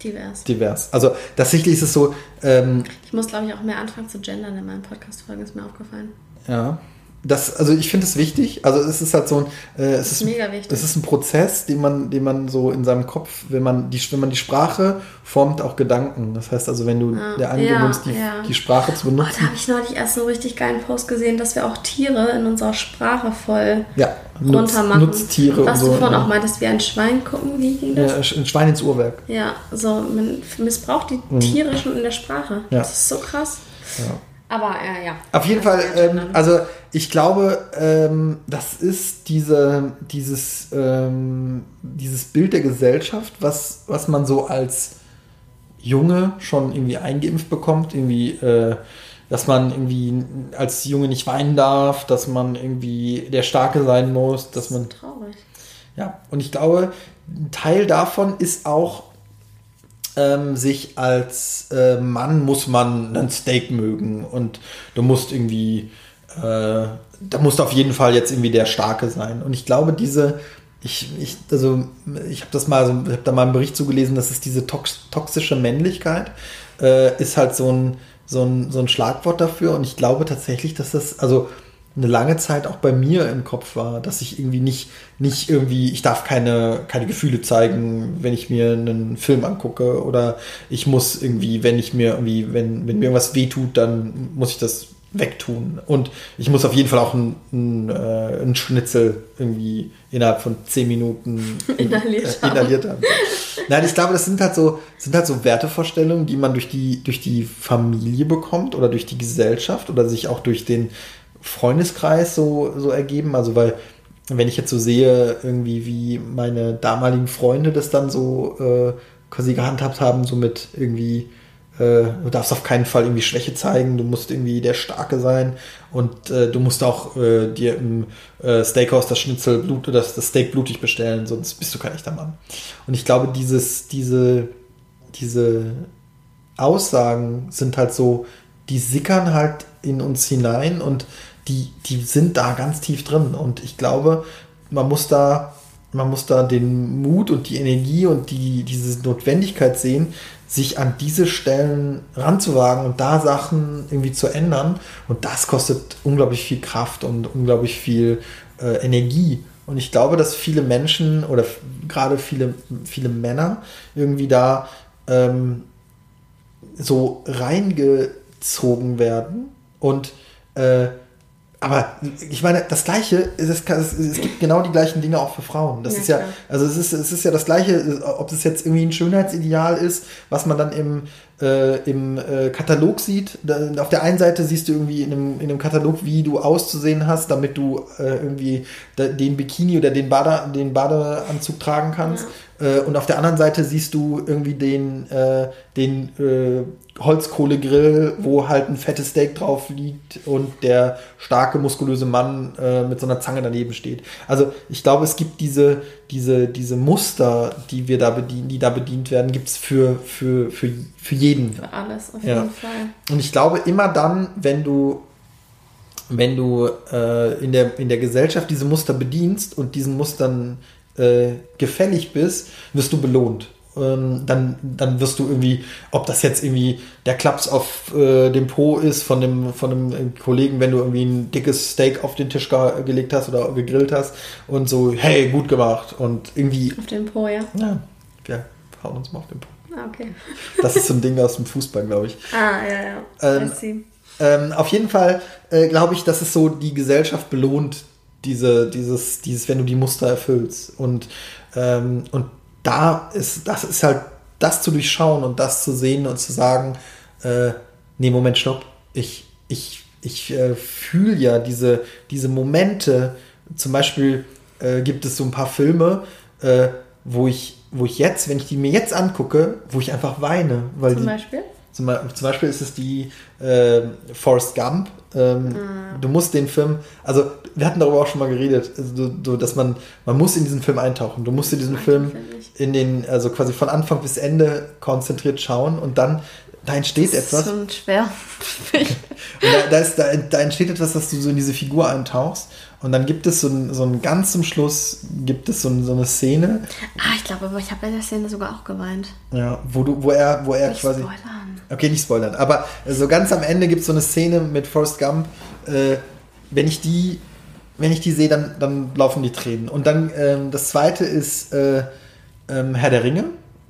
Divers. Divers. Also tatsächlich ist es so. Ähm, ich muss, glaube ich, auch mehr anfangen zu gendern in meinen Podcast-Folgen, ist mir aufgefallen. Ja das, also ich finde es wichtig. Also es ist halt so ein, äh, es ist, mega wichtig. Es ist ein Prozess, den man, den man so in seinem Kopf, wenn man die, wenn man die Sprache formt, auch Gedanken. Das heißt also, wenn du ah, der angewöhnst, ja, die, ja. die Sprache zu benutzen. Oh, da habe ich neulich erst einen richtig geilen Post gesehen, dass wir auch Tiere in unserer Sprache voll ja, runtermachen. Nutztiere Was du vorhin auch meintest, wie ein Schwein gucken, wie ging das? Ja, ein Schwein ins Uhrwerk. Ja, so man missbraucht die mhm. Tiere schon in der Sprache. Ja. Das ist so krass. Ja. Aber äh, ja. Auf jeden Fall, ähm, also ich glaube, ähm, das ist diese, dieses, ähm, dieses Bild der Gesellschaft, was, was man so als Junge schon irgendwie eingeimpft bekommt, irgendwie, äh, dass man irgendwie als Junge nicht weinen darf, dass man irgendwie der Starke sein muss, dass man. Traurig. Ja, und ich glaube, ein Teil davon ist auch ähm, sich als äh, Mann muss man ein Steak mögen und du musst irgendwie, äh, da musst auf jeden Fall jetzt irgendwie der Starke sein. Und ich glaube, diese, ich, ich, also ich habe das mal, so, ich habe da mal einen Bericht zugelesen, dass es diese tox toxische Männlichkeit äh, ist halt so ein, so, ein, so ein Schlagwort dafür. Und ich glaube tatsächlich, dass das, also eine lange Zeit auch bei mir im Kopf war, dass ich irgendwie nicht, nicht irgendwie, ich darf keine, keine Gefühle zeigen, wenn ich mir einen Film angucke oder ich muss irgendwie, wenn ich mir irgendwie, wenn, wenn mir irgendwas wehtut, dann muss ich das wegtun. Und ich muss auf jeden Fall auch einen, einen, äh, einen Schnitzel irgendwie innerhalb von zehn Minuten inhaliert, äh, inhaliert haben. Nein, ich glaube, das sind halt so, sind halt so Wertevorstellungen, die man durch die, durch die Familie bekommt oder durch die Gesellschaft oder sich auch durch den, Freundeskreis so, so ergeben. Also, weil, wenn ich jetzt so sehe, irgendwie, wie meine damaligen Freunde das dann so äh, quasi gehandhabt haben, so mit irgendwie, äh, du darfst auf keinen Fall irgendwie Schwäche zeigen, du musst irgendwie der Starke sein und äh, du musst auch äh, dir im äh, Steakhouse das Schnitzel Blut, das, das Steak blutig bestellen, sonst bist du kein echter Mann. Und ich glaube, dieses, diese, diese Aussagen sind halt so, die sickern halt in uns hinein und die, die sind da ganz tief drin. Und ich glaube, man muss da man muss da den Mut und die Energie und die, diese Notwendigkeit sehen, sich an diese Stellen ranzuwagen und da Sachen irgendwie zu ändern. Und das kostet unglaublich viel Kraft und unglaublich viel äh, Energie. Und ich glaube, dass viele Menschen oder gerade viele, viele Männer irgendwie da ähm, so reingezogen werden und äh, aber ich meine, das Gleiche, es, ist, es gibt genau die gleichen Dinge auch für Frauen. Das ja, ist ja, also es ist, es ist ja das Gleiche, ob es jetzt irgendwie ein Schönheitsideal ist, was man dann im, äh, im äh, Katalog sieht. Da, auf der einen Seite siehst du irgendwie in einem, in einem Katalog, wie du auszusehen hast, damit du äh, irgendwie den Bikini oder den, Bade, den Badeanzug tragen kannst. Ja. Äh, und auf der anderen Seite siehst du irgendwie den, äh, den äh, Holzkohlegrill, wo halt ein fettes Steak drauf liegt und der starke, muskulöse Mann äh, mit so einer Zange daneben steht. Also ich glaube, es gibt diese, diese, diese Muster, die wir da bedienen, die da bedient werden, gibt es für, für, für, für jeden. Für alles, auf ja. jeden Fall. Und ich glaube, immer dann, wenn du wenn du äh, in, der, in der Gesellschaft diese Muster bedienst und diesen Mustern äh, gefällig bist, wirst du belohnt ähm, dann, dann wirst du irgendwie, ob das jetzt irgendwie der Klaps auf äh, dem Po ist von dem, von dem Kollegen, wenn du irgendwie ein dickes Steak auf den Tisch ge gelegt hast oder gegrillt hast und so, hey, gut gemacht und irgendwie. Auf den Po, ja. Ja, wir hauen uns mal auf den Po. Ah, okay. Das ist so ein Ding aus dem Fußball, glaube ich. Ah, ja, ja. Ähm, ähm, auf jeden Fall äh, glaube ich, dass es so die Gesellschaft belohnt, diese, dieses, dieses, wenn du die Muster erfüllst. Und, ähm, und da ist, das ist halt, das zu durchschauen und das zu sehen und zu sagen, äh, nee, Moment, stopp, ich, ich, ich äh, fühle ja diese, diese Momente, zum Beispiel äh, gibt es so ein paar Filme, äh, wo ich, wo ich jetzt, wenn ich die mir jetzt angucke, wo ich einfach weine. Weil zum die, Beispiel? Zum, zum, Beispiel ist es die äh, Forrest Gump. Ähm, mhm. Du musst den Film, also wir hatten darüber auch schon mal geredet, also, du, dass man, man muss in diesen Film eintauchen. Du musst in diesen Film in den, also quasi von Anfang bis Ende konzentriert schauen und dann da entsteht das etwas. Das ist schon schwer. da, da, ist, da, da, entsteht etwas, dass du so in diese Figur eintauchst. Und dann gibt es so ein, so ein ganz zum Schluss gibt es so, ein, so eine Szene. Ah, ich glaube, aber ich habe bei der Szene sogar auch geweint. Ja, wo du, wo er, wo er nicht quasi. Spoilern. Okay, nicht spoilern. Aber so ganz am Ende gibt es so eine Szene mit Forrest Gump. Äh, wenn ich die, wenn ich die sehe, dann, dann laufen die Tränen. Und dann ähm, das zweite ist äh, ähm, Herr der Ringe.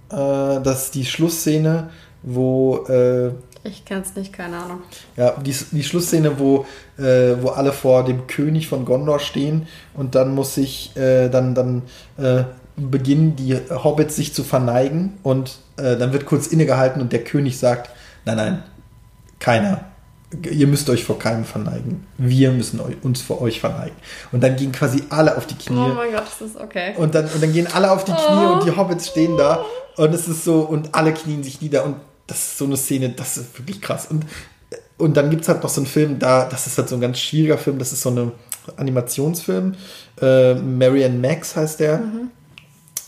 Äh, das ist die Schlussszene, wo. Ich kenn's nicht, keine Ahnung. Ja, die, die Schlussszene, wo, äh, wo alle vor dem König von Gondor stehen und dann muss sich, äh, dann, dann äh, beginnen die Hobbits sich zu verneigen und äh, dann wird kurz innegehalten und der König sagt, nein, nein, keiner. Ihr müsst euch vor keinem verneigen. Wir müssen uns vor euch verneigen. Und dann gehen quasi alle auf die Knie. Oh mein Gott, das ist okay. Und dann, und dann gehen alle auf die Knie oh. und die Hobbits stehen da und es ist so, und alle knien sich nieder und das ist so eine Szene, das ist wirklich krass. Und, und dann gibt es halt noch so einen Film, da, das ist halt so ein ganz schwieriger Film, das ist so ein Animationsfilm. Äh, Marianne Max heißt der. Mhm.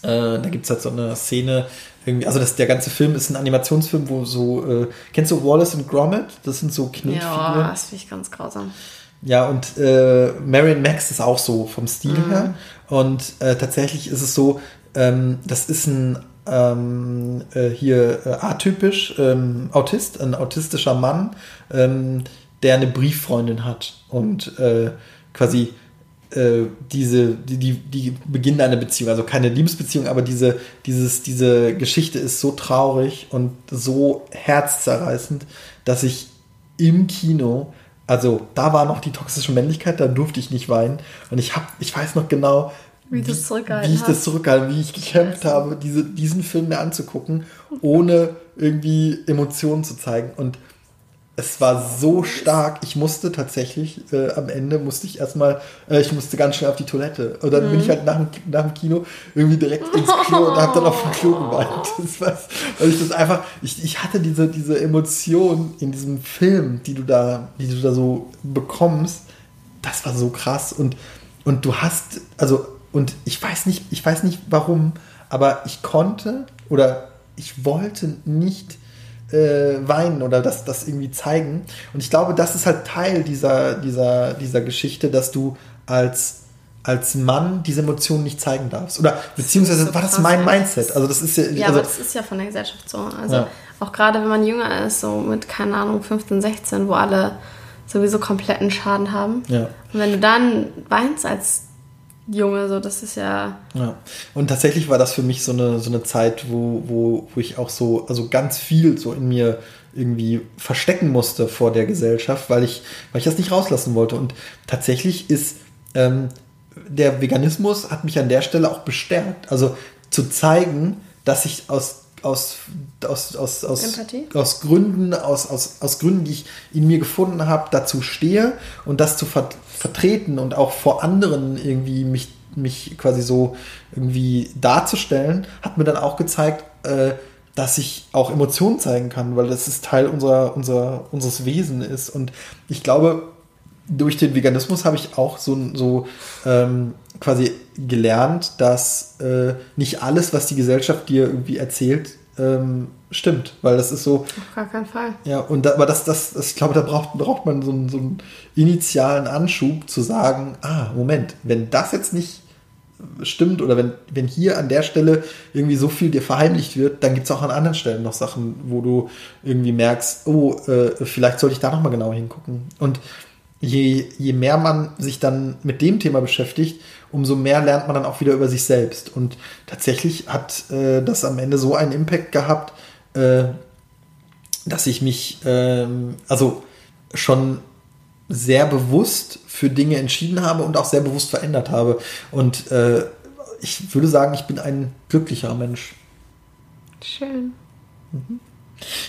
Äh, da gibt es halt so eine Szene, irgendwie, also das, der ganze Film ist ein Animationsfilm, wo so, äh, kennst du Wallace und Gromit? Das sind so Knetfiguren. Ja, das finde ich ganz grausam. Ja, und äh, Marion Max ist auch so vom Stil mhm. her. Und äh, tatsächlich ist es so, ähm, das ist ein ähm, äh, hier äh, atypisch ähm, Autist, ein autistischer Mann, ähm, der eine Brieffreundin hat und äh, quasi äh, diese, die, die, die Beginn einer Beziehung, also keine Liebesbeziehung, aber diese, dieses, diese Geschichte ist so traurig und so herzzerreißend, dass ich im Kino, also da war noch die toxische Männlichkeit, da durfte ich nicht weinen und ich habe, ich weiß noch genau, wie, wie, wie ich das zurückgehalten, wie ich gekämpft habe, diese, diesen Film mir anzugucken, ohne irgendwie Emotionen zu zeigen. Und es war so stark, ich musste tatsächlich, äh, am Ende musste ich erstmal, äh, ich musste ganz schnell auf die Toilette. Und dann mhm. bin ich halt nach dem, nach dem Kino irgendwie direkt ins Klo und habe dann auf dem Klo geweint. Das war, weil ich das einfach, ich, ich hatte diese, diese Emotion in diesem Film, die du da, die du da so bekommst, das war so krass. Und, und du hast, also und ich weiß nicht, ich weiß nicht warum, aber ich konnte oder ich wollte nicht äh, weinen oder das, das irgendwie zeigen. Und ich glaube, das ist halt Teil dieser, dieser, dieser Geschichte, dass du als, als Mann diese Emotionen nicht zeigen darfst. Oder beziehungsweise so war das mein Mindset. Also das ist ja. Ja, also, aber das ist ja von der Gesellschaft so. Also ja. auch gerade wenn man jünger ist, so mit, keine Ahnung, 15, 16, wo alle sowieso kompletten Schaden haben. Ja. Und wenn du dann weinst als Junge, so das ist ja. Ja. Und tatsächlich war das für mich so eine, so eine Zeit, wo, wo, wo ich auch so, also ganz viel so in mir irgendwie verstecken musste vor der Gesellschaft, weil ich, weil ich das nicht rauslassen wollte. Und tatsächlich ist ähm, der Veganismus hat mich an der Stelle auch bestärkt. Also zu zeigen, dass ich aus aus, aus, aus, aus, aus Gründen, aus, aus, aus Gründen, die ich in mir gefunden habe, dazu stehe und das zu ver vertreten und auch vor anderen irgendwie mich, mich quasi so irgendwie darzustellen, hat mir dann auch gezeigt, äh, dass ich auch Emotionen zeigen kann, weil das ist Teil unserer, unserer, unseres Wesens ist. Und ich glaube, durch den Veganismus habe ich auch so, so ähm, quasi gelernt, dass äh, nicht alles, was die Gesellschaft dir irgendwie erzählt, ähm, stimmt, weil das ist so. Auf gar keinen Fall. Ja, und da, aber das, das, das, ich glaube, da braucht, braucht man so einen, so einen initialen Anschub zu sagen, ah, Moment, wenn das jetzt nicht stimmt oder wenn, wenn hier an der Stelle irgendwie so viel dir verheimlicht wird, dann gibt es auch an anderen Stellen noch Sachen, wo du irgendwie merkst, oh, äh, vielleicht sollte ich da nochmal genau hingucken. Und je, je mehr man sich dann mit dem Thema beschäftigt, umso mehr lernt man dann auch wieder über sich selbst. Und tatsächlich hat äh, das am Ende so einen Impact gehabt, äh, dass ich mich ähm, also schon sehr bewusst für Dinge entschieden habe und auch sehr bewusst verändert habe. Und äh, ich würde sagen, ich bin ein glücklicher Mensch. Schön. Mhm.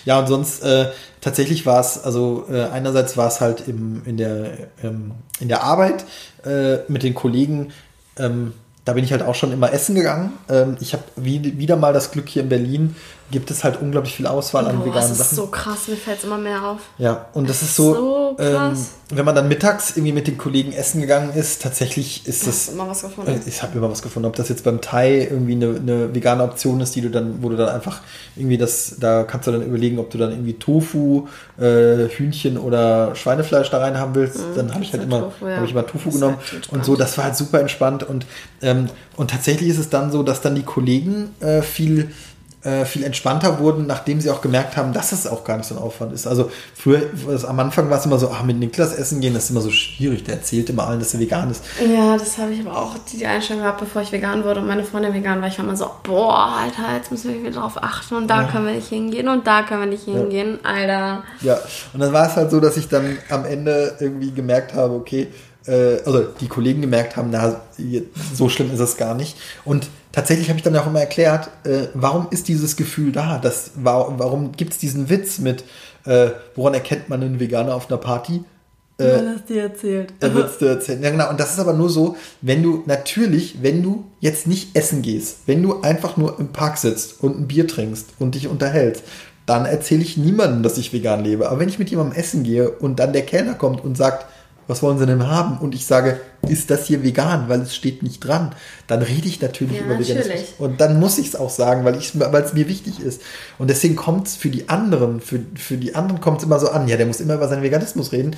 Ja, und sonst äh, tatsächlich war es, also äh, einerseits war es halt im, in, der, ähm, in der Arbeit äh, mit den Kollegen, ähm, da bin ich halt auch schon immer essen gegangen. Ähm, ich habe wie, wieder mal das Glück hier in Berlin, gibt es halt unglaublich viel Auswahl an Boah, veganen Sachen. Das ist so krass, mir fällt es immer mehr auf. Ja, und das, das ist so, so ähm, wenn man dann mittags irgendwie mit den Kollegen essen gegangen ist, tatsächlich ist das. immer was gefunden. Äh, ich habe immer was gefunden. Ob das jetzt beim Thai irgendwie eine, eine, vegane Option ist, die du dann, wo du dann einfach irgendwie das, da kannst du dann überlegen, ob du dann irgendwie Tofu, äh, Hühnchen oder Schweinefleisch da rein haben willst. Mhm, dann habe ich halt immer, Tofu, ja. ich immer Tofu das genommen halt und so. Das war halt super entspannt und ähm, und tatsächlich ist es dann so, dass dann die Kollegen äh, viel äh, viel entspannter wurden, nachdem sie auch gemerkt haben, dass es auch gar nicht so ein Aufwand ist. Also früher, also am Anfang war es immer so, ach, mit Niklas essen gehen, das ist immer so schwierig. Der erzählt immer allen, dass er vegan ist. Ja, das habe ich aber auch die Einstellung gehabt, bevor ich vegan wurde und meine Freundin vegan war. Ich war immer so, boah, Alter, jetzt müssen wir wieder drauf achten und da ja. können wir nicht hingehen und da können wir nicht hingehen, ja. Alter. Ja, und dann war es halt so, dass ich dann am Ende irgendwie gemerkt habe, okay, äh, also die Kollegen gemerkt haben, na, so schlimm ist es gar nicht. Und tatsächlich habe ich dann auch immer erklärt, äh, warum ist dieses Gefühl da? Das, warum warum gibt es diesen Witz mit, äh, woran erkennt man einen Veganer auf einer Party? Äh, es dir erzählt. Er wird es dir erzählen. Ja, genau. Und das ist aber nur so, wenn du natürlich, wenn du jetzt nicht essen gehst, wenn du einfach nur im Park sitzt und ein Bier trinkst und dich unterhältst, dann erzähle ich niemandem, dass ich vegan lebe. Aber wenn ich mit jemandem essen gehe und dann der Kellner kommt und sagt, was wollen sie denn haben? Und ich sage, ist das hier vegan, weil es steht nicht dran, dann rede ich natürlich ja, über Veganismus. Natürlich. Und dann muss ich es auch sagen, weil es mir wichtig ist. Und deswegen kommt es für die anderen, für, für die anderen kommt es immer so an, ja, der muss immer über seinen Veganismus reden.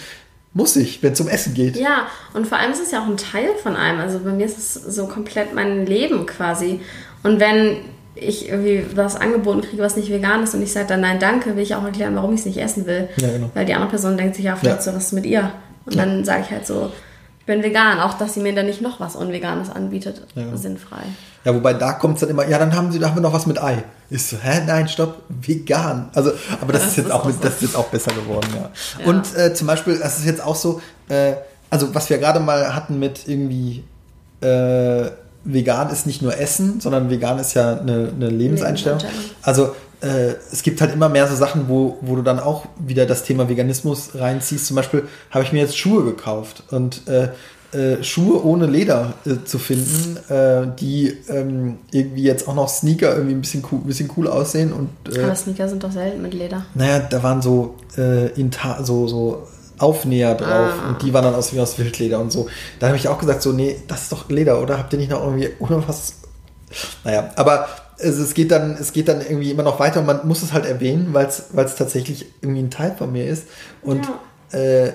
Muss ich, wenn es um Essen geht. Ja, und vor allem ist es ja auch ein Teil von einem. Also bei mir ist es so komplett mein Leben quasi. Und wenn ich irgendwie was angeboten kriege, was nicht vegan ist und ich sage dann nein, danke, will ich auch erklären, warum ich es nicht essen will. Ja, genau. Weil die andere Person denkt sich, ja, vielleicht ja. so was mit ihr. Und dann sage ich halt so, ich bin vegan, auch dass sie mir dann nicht noch was Unveganes anbietet, ja. sinnfrei. Ja, wobei da kommt es dann immer, ja, dann haben sie, da haben wir noch was mit Ei. Ist so, hä, nein, stopp, vegan. Also, aber das, ja, ist, jetzt auch, mit, das ist jetzt auch besser geworden, ja. ja. Und äh, zum Beispiel, das ist jetzt auch so, äh, also was wir gerade mal hatten mit irgendwie, äh, vegan ist nicht nur Essen, sondern vegan ist ja eine, eine Lebenseinstellung. Also äh, es gibt halt immer mehr so Sachen, wo, wo du dann auch wieder das Thema Veganismus reinziehst. Zum Beispiel habe ich mir jetzt Schuhe gekauft und äh, äh, Schuhe ohne Leder äh, zu finden, äh, die ähm, irgendwie jetzt auch noch Sneaker irgendwie ein bisschen cool, bisschen cool aussehen. Und, äh, Aber Sneaker sind doch selten mit Leder. Naja, da waren so, so, so Aufnäher drauf ah. und die waren dann aus wie aus Wildleder und so. Da habe ich auch gesagt, so, nee, das ist doch Leder, oder? Habt ihr nicht noch irgendwie oder was? Naja, aber also es geht dann, es geht dann irgendwie immer noch weiter und man muss es halt erwähnen, weil es tatsächlich irgendwie ein Teil von mir ist. Und ja. äh,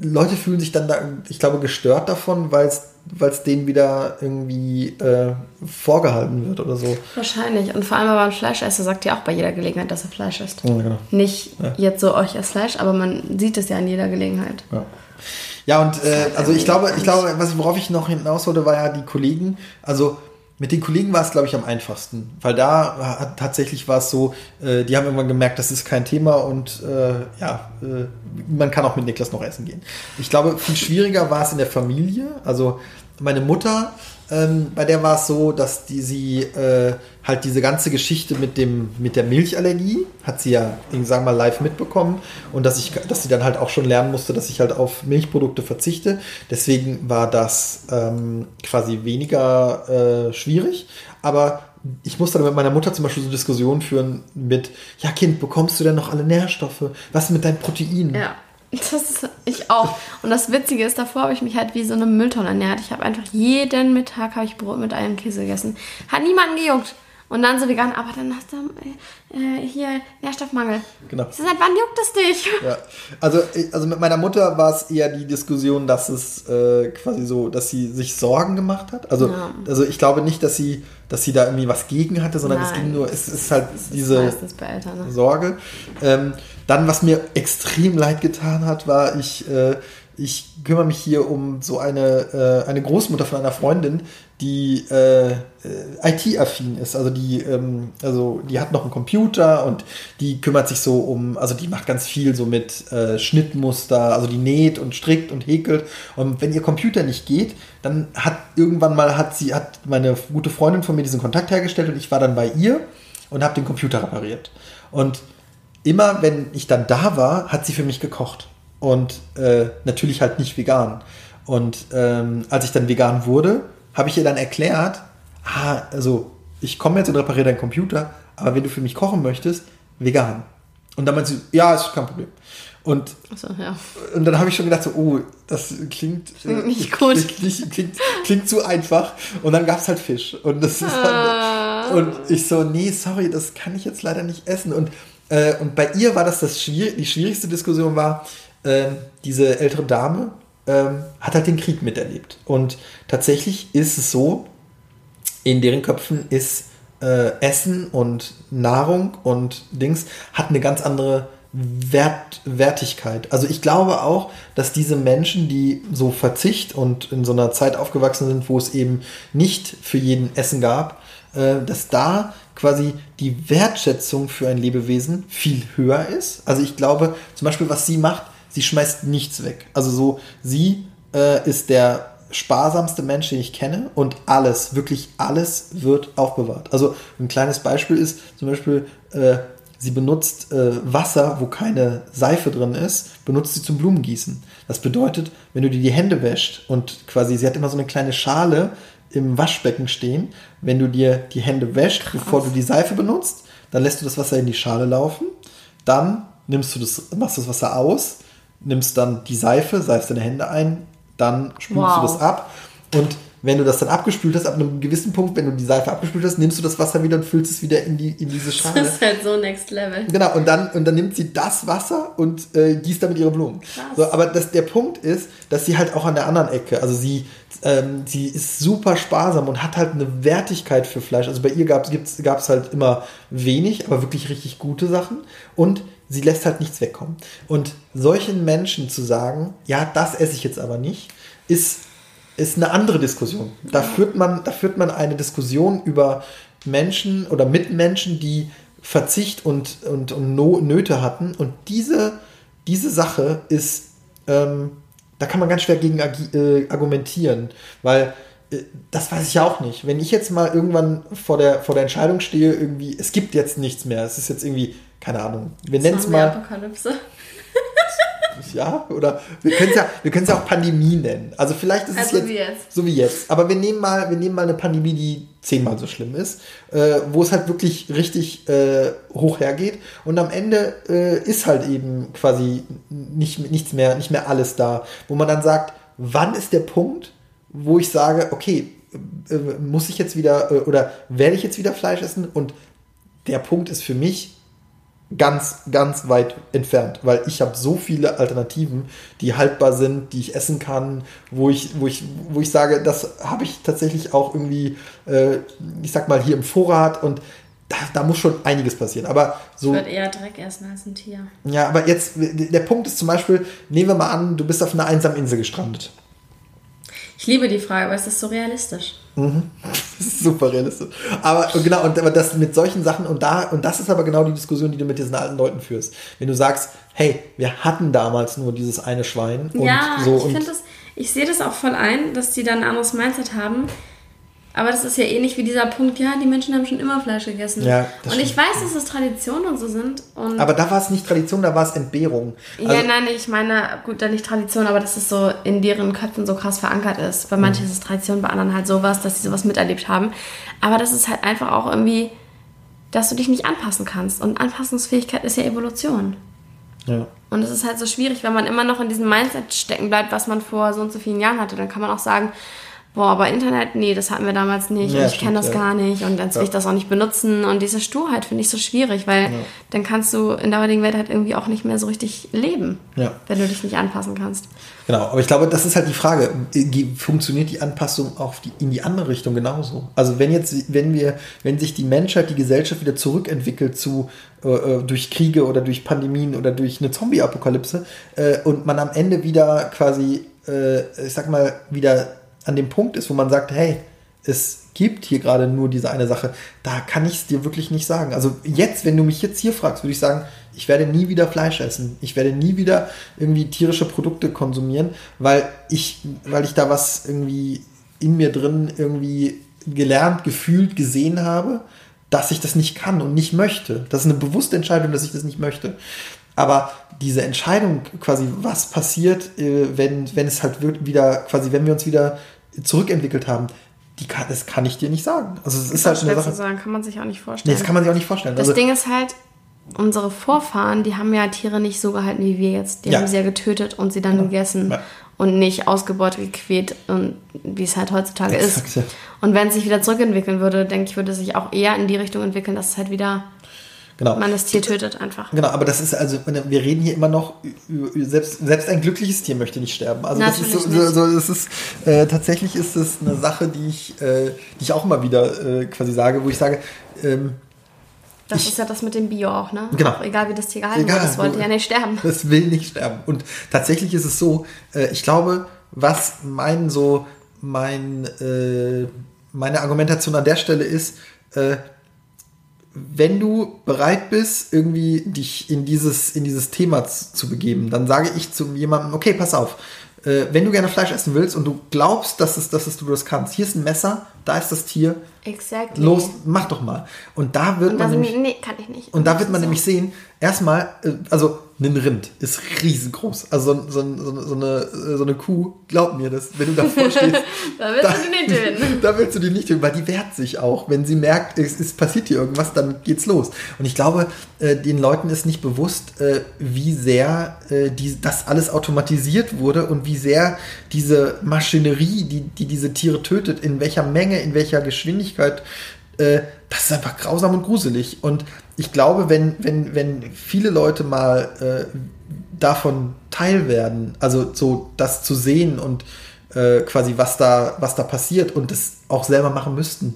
Leute fühlen sich dann da, ich glaube, gestört davon, weil es es denen wieder irgendwie äh, vorgehalten wird oder so. Wahrscheinlich. Und vor allem, ein Fleischesser sagt ja auch bei jeder Gelegenheit, dass er Fleisch isst. Ja, genau. Nicht ja. jetzt so, euch als Fleisch, aber man sieht es ja an jeder Gelegenheit. Ja. Ja, und äh, also ich glaube, ich glaube, was, worauf ich noch hinaus wollte, war ja die Kollegen. Also mit den Kollegen war es, glaube ich, am einfachsten, weil da hat, tatsächlich war es so, äh, die haben irgendwann gemerkt, das ist kein Thema und äh, ja, äh, man kann auch mit Niklas noch essen gehen. Ich glaube, viel schwieriger war es in der Familie. Also meine Mutter ähm, bei der war es so, dass die sie äh, halt diese ganze Geschichte mit dem mit der Milchallergie hat sie ja, ich sag mal, live mitbekommen und dass ich, dass sie dann halt auch schon lernen musste, dass ich halt auf Milchprodukte verzichte. Deswegen war das ähm, quasi weniger äh, schwierig, aber ich musste dann mit meiner Mutter zum Beispiel so Diskussionen führen mit, ja Kind, bekommst du denn noch alle Nährstoffe? Was ist mit deinen Proteinen? Ja. Das ich auch. Und das Witzige ist, davor habe ich mich halt wie so eine Mülltonne ernährt. Ich habe einfach jeden Mittag habe ich Brot mit einem Käse gegessen. Hat niemanden gejuckt. Und dann so vegan, aber dann hast du äh, hier Nährstoffmangel. Genau. Ich so, seit wann juckt es dich? Ja. Also, also mit meiner Mutter war es eher die Diskussion, dass es äh, quasi so, dass sie sich Sorgen gemacht hat. Also, ja. also ich glaube nicht, dass sie, dass sie da irgendwie was gegen hatte, sondern Nein. es ging nur, es ist halt das diese ist Eltern, ne? Sorge. Ähm, dann, was mir extrem leid getan hat, war, ich, äh, ich kümmere mich hier um so eine, äh, eine Großmutter von einer Freundin, die äh, IT-affin ist. Also die, ähm, also die hat noch einen Computer und die kümmert sich so um, also die macht ganz viel so mit äh, Schnittmuster, also die näht und strickt und häkelt. Und wenn ihr Computer nicht geht, dann hat irgendwann mal hat sie, hat meine gute Freundin von mir diesen Kontakt hergestellt und ich war dann bei ihr und habe den Computer repariert. Und immer wenn ich dann da war, hat sie für mich gekocht. Und äh, natürlich halt nicht vegan. Und ähm, als ich dann vegan wurde, habe ich ihr dann erklärt, ah, also ich komme jetzt und repariere deinen Computer, aber wenn du für mich kochen möchtest, vegan. Und dann meinte sie, ja, ist kein Problem. Und, so, ja. und dann habe ich schon gedacht, so, oh, das klingt, klingt nicht gut. Klingt, klingt, klingt, zu einfach. Und dann gab es halt Fisch. Und, das ist ah. dann, und ich so, nee, sorry, das kann ich jetzt leider nicht essen. Und, äh, und bei ihr war das, das schwierig, die schwierigste Diskussion war, äh, diese ältere Dame, ähm, hat halt den Krieg miterlebt. Und tatsächlich ist es so, in deren Köpfen ist äh, Essen und Nahrung und Dings hat eine ganz andere Wert, Wertigkeit. Also ich glaube auch, dass diese Menschen, die so Verzicht und in so einer Zeit aufgewachsen sind, wo es eben nicht für jeden Essen gab, äh, dass da quasi die Wertschätzung für ein Lebewesen viel höher ist. Also ich glaube, zum Beispiel, was sie macht, sie schmeißt nichts weg. Also so, sie äh, ist der sparsamste Mensch, den ich kenne und alles, wirklich alles wird aufbewahrt. Also ein kleines Beispiel ist zum Beispiel, äh, sie benutzt äh, Wasser, wo keine Seife drin ist, benutzt sie zum Blumengießen. Das bedeutet, wenn du dir die Hände wäscht und quasi, sie hat immer so eine kleine Schale im Waschbecken stehen, wenn du dir die Hände wäscht, Krass. bevor du die Seife benutzt, dann lässt du das Wasser in die Schale laufen, dann nimmst du das, machst das Wasser aus, nimmst dann die Seife, seifst deine Hände ein, dann spülst wow. du das ab und wenn du das dann abgespült hast, ab einem gewissen Punkt, wenn du die Seife abgespült hast, nimmst du das Wasser wieder und füllst es wieder in, die, in diese Schale. Das ist halt so next level. Genau, und dann, und dann nimmt sie das Wasser und äh, gießt damit ihre Blumen. Krass. So, aber das, der Punkt ist, dass sie halt auch an der anderen Ecke, also sie, ähm, sie ist super sparsam und hat halt eine Wertigkeit für Fleisch. Also bei ihr gab es halt immer wenig, aber wirklich richtig gute Sachen. Und sie lässt halt nichts wegkommen. Und solchen Menschen zu sagen, ja, das esse ich jetzt aber nicht, ist, ist eine andere Diskussion. Da führt, man, da führt man eine Diskussion über Menschen oder Mitmenschen, die Verzicht und, und, und no Nöte hatten. Und diese, diese Sache ist, ähm, da kann man ganz schwer gegen äh, argumentieren, weil äh, das weiß ich ja auch nicht. Wenn ich jetzt mal irgendwann vor der, vor der Entscheidung stehe, irgendwie, es gibt jetzt nichts mehr, es ist jetzt irgendwie keine Ahnung, wir nennen es mal. Apokalypse. ja, oder wir können es ja, wir können es ja auch Pandemie nennen. Also vielleicht ist also es jetzt, wie jetzt, so wie jetzt. Aber wir nehmen mal, wir nehmen mal eine Pandemie, die zehnmal so schlimm ist, äh, wo es halt wirklich richtig äh, hoch hergeht. Und am Ende äh, ist halt eben quasi nicht, nichts mehr, nicht mehr alles da, wo man dann sagt, wann ist der Punkt, wo ich sage, okay, äh, muss ich jetzt wieder äh, oder werde ich jetzt wieder Fleisch essen? Und der Punkt ist für mich, ganz, ganz weit entfernt, weil ich habe so viele Alternativen, die haltbar sind, die ich essen kann, wo ich, wo ich, wo ich sage, das habe ich tatsächlich auch irgendwie, äh, ich sag mal, hier im Vorrat und da, da, muss schon einiges passieren. Aber so. Ich würde eher Dreck essen als ein Tier. Ja, aber jetzt, der Punkt ist zum Beispiel, nehmen wir mal an, du bist auf einer einsamen Insel gestrandet. Ich liebe die Frage, aber es ist so realistisch. Mhm. Das ist super realistisch. Aber genau, und aber das mit solchen Sachen, und da, und das ist aber genau die Diskussion, die du mit diesen alten Leuten führst. Wenn du sagst, hey, wir hatten damals nur dieses eine Schwein und ja, so. Ich finde das, ich sehe das auch voll ein, dass die dann ein anderes Mindset haben. Aber das ist ja ähnlich wie dieser Punkt, ja, die Menschen haben schon immer Fleisch gegessen. Ja, und ich weiß, dass es Traditionen und so sind. Und aber da war es nicht Tradition, da war es Entbehrung. Also ja, nein, ich meine, gut, da nicht Tradition, aber dass es so in deren Köpfen so krass verankert ist. Bei manchen mhm. ist es Tradition, bei anderen halt sowas, dass sie sowas miterlebt haben. Aber das ist halt einfach auch irgendwie, dass du dich nicht anpassen kannst. Und Anpassungsfähigkeit ist ja Evolution. Ja. Und es ist halt so schwierig, wenn man immer noch in diesem Mindset stecken bleibt, was man vor so und so vielen Jahren hatte. Dann kann man auch sagen, boah, aber Internet, nee, das hatten wir damals nicht. Ja, und ich kenne das ja. gar nicht. Und dann will ich das auch nicht benutzen. Und diese Sturheit finde ich so schwierig, weil dann kannst du in der heutigen Welt halt irgendwie auch nicht mehr so richtig leben, wenn du dich nicht anpassen kannst. Genau, aber ich glaube, das ist halt die Frage, funktioniert die Anpassung auch die, in die andere Richtung genauso? Also wenn jetzt, wenn wir, wenn sich die Menschheit, die Gesellschaft wieder zurückentwickelt zu äh, äh durch Kriege oder durch Pandemien oder durch eine Zombie-Apokalypse äh, und man am Ende wieder quasi, äh, ich sag mal, wieder an dem Punkt ist, wo man sagt, hey, es gibt hier gerade nur diese eine Sache, da kann ich es dir wirklich nicht sagen. Also jetzt, wenn du mich jetzt hier fragst, würde ich sagen, ich werde nie wieder Fleisch essen. Ich werde nie wieder irgendwie tierische Produkte konsumieren, weil ich, weil ich da was irgendwie in mir drin irgendwie gelernt, gefühlt, gesehen habe, dass ich das nicht kann und nicht möchte. Das ist eine bewusste Entscheidung, dass ich das nicht möchte. Aber diese Entscheidung quasi, was passiert, äh, wenn, wenn es halt wieder, quasi, wenn wir uns wieder zurückentwickelt haben, die kann, das kann ich dir nicht sagen. Also es ist halt eine Sache. sagen, kann man sich auch nicht vorstellen. Nee, das kann man sich auch nicht vorstellen. Das also, Ding ist halt, unsere Vorfahren, die haben ja Tiere nicht so gehalten wie wir jetzt. Die ja. haben sie ja getötet und sie dann ja. gegessen. Ja. Und nicht ausgebeutet, gequält und wie es halt heutzutage Exakt, ist. Und wenn es sich wieder zurückentwickeln würde, denke ich, würde es sich auch eher in die Richtung entwickeln, dass es halt wieder Genau. Man das Tier tötet einfach. Genau, aber das ist also, wir reden hier immer noch, selbst, selbst ein glückliches Tier möchte nicht sterben. Also Natürlich das ist so, so, so das ist, äh, tatsächlich ist es eine Sache, die ich, äh, die ich auch immer wieder äh, quasi sage, wo ich sage, ähm, das ich, ist ja das mit dem Bio auch, ne? Genau. Auch egal wie das Tier gehalten egal, wird, das wollte ja nicht sterben. Das will nicht sterben. Und tatsächlich ist es so, äh, ich glaube, was mein so, mein, äh, meine Argumentation an der Stelle ist, äh, wenn du bereit bist, irgendwie dich in dieses, in dieses Thema zu, zu begeben, dann sage ich zu jemandem, okay, pass auf, äh, wenn du gerne Fleisch essen willst und du glaubst, dass, es, dass es du das kannst, hier ist ein Messer, da ist das Tier. Exactly. Los, mach doch mal. Und da wird und man nämlich, nee, kann ich nicht. Und da wird man so. nämlich sehen, erstmal, äh, also ein Rind ist riesengroß. Also so, so, so, so, eine, so eine Kuh, glaub mir das, wenn du davor stehst. da willst da, du die nicht töten. da willst du die nicht töten, weil die wehrt sich auch. Wenn sie merkt, es, es passiert hier irgendwas, dann geht's los. Und ich glaube, äh, den Leuten ist nicht bewusst, äh, wie sehr äh, die, das alles automatisiert wurde und wie sehr diese Maschinerie, die, die diese Tiere tötet, in welcher Menge, in welcher Geschwindigkeit, äh, das ist einfach grausam und gruselig. Und ich glaube, wenn, wenn, wenn viele Leute mal äh, davon teil werden, also so das zu sehen und äh, quasi was da, was da passiert und das auch selber machen müssten,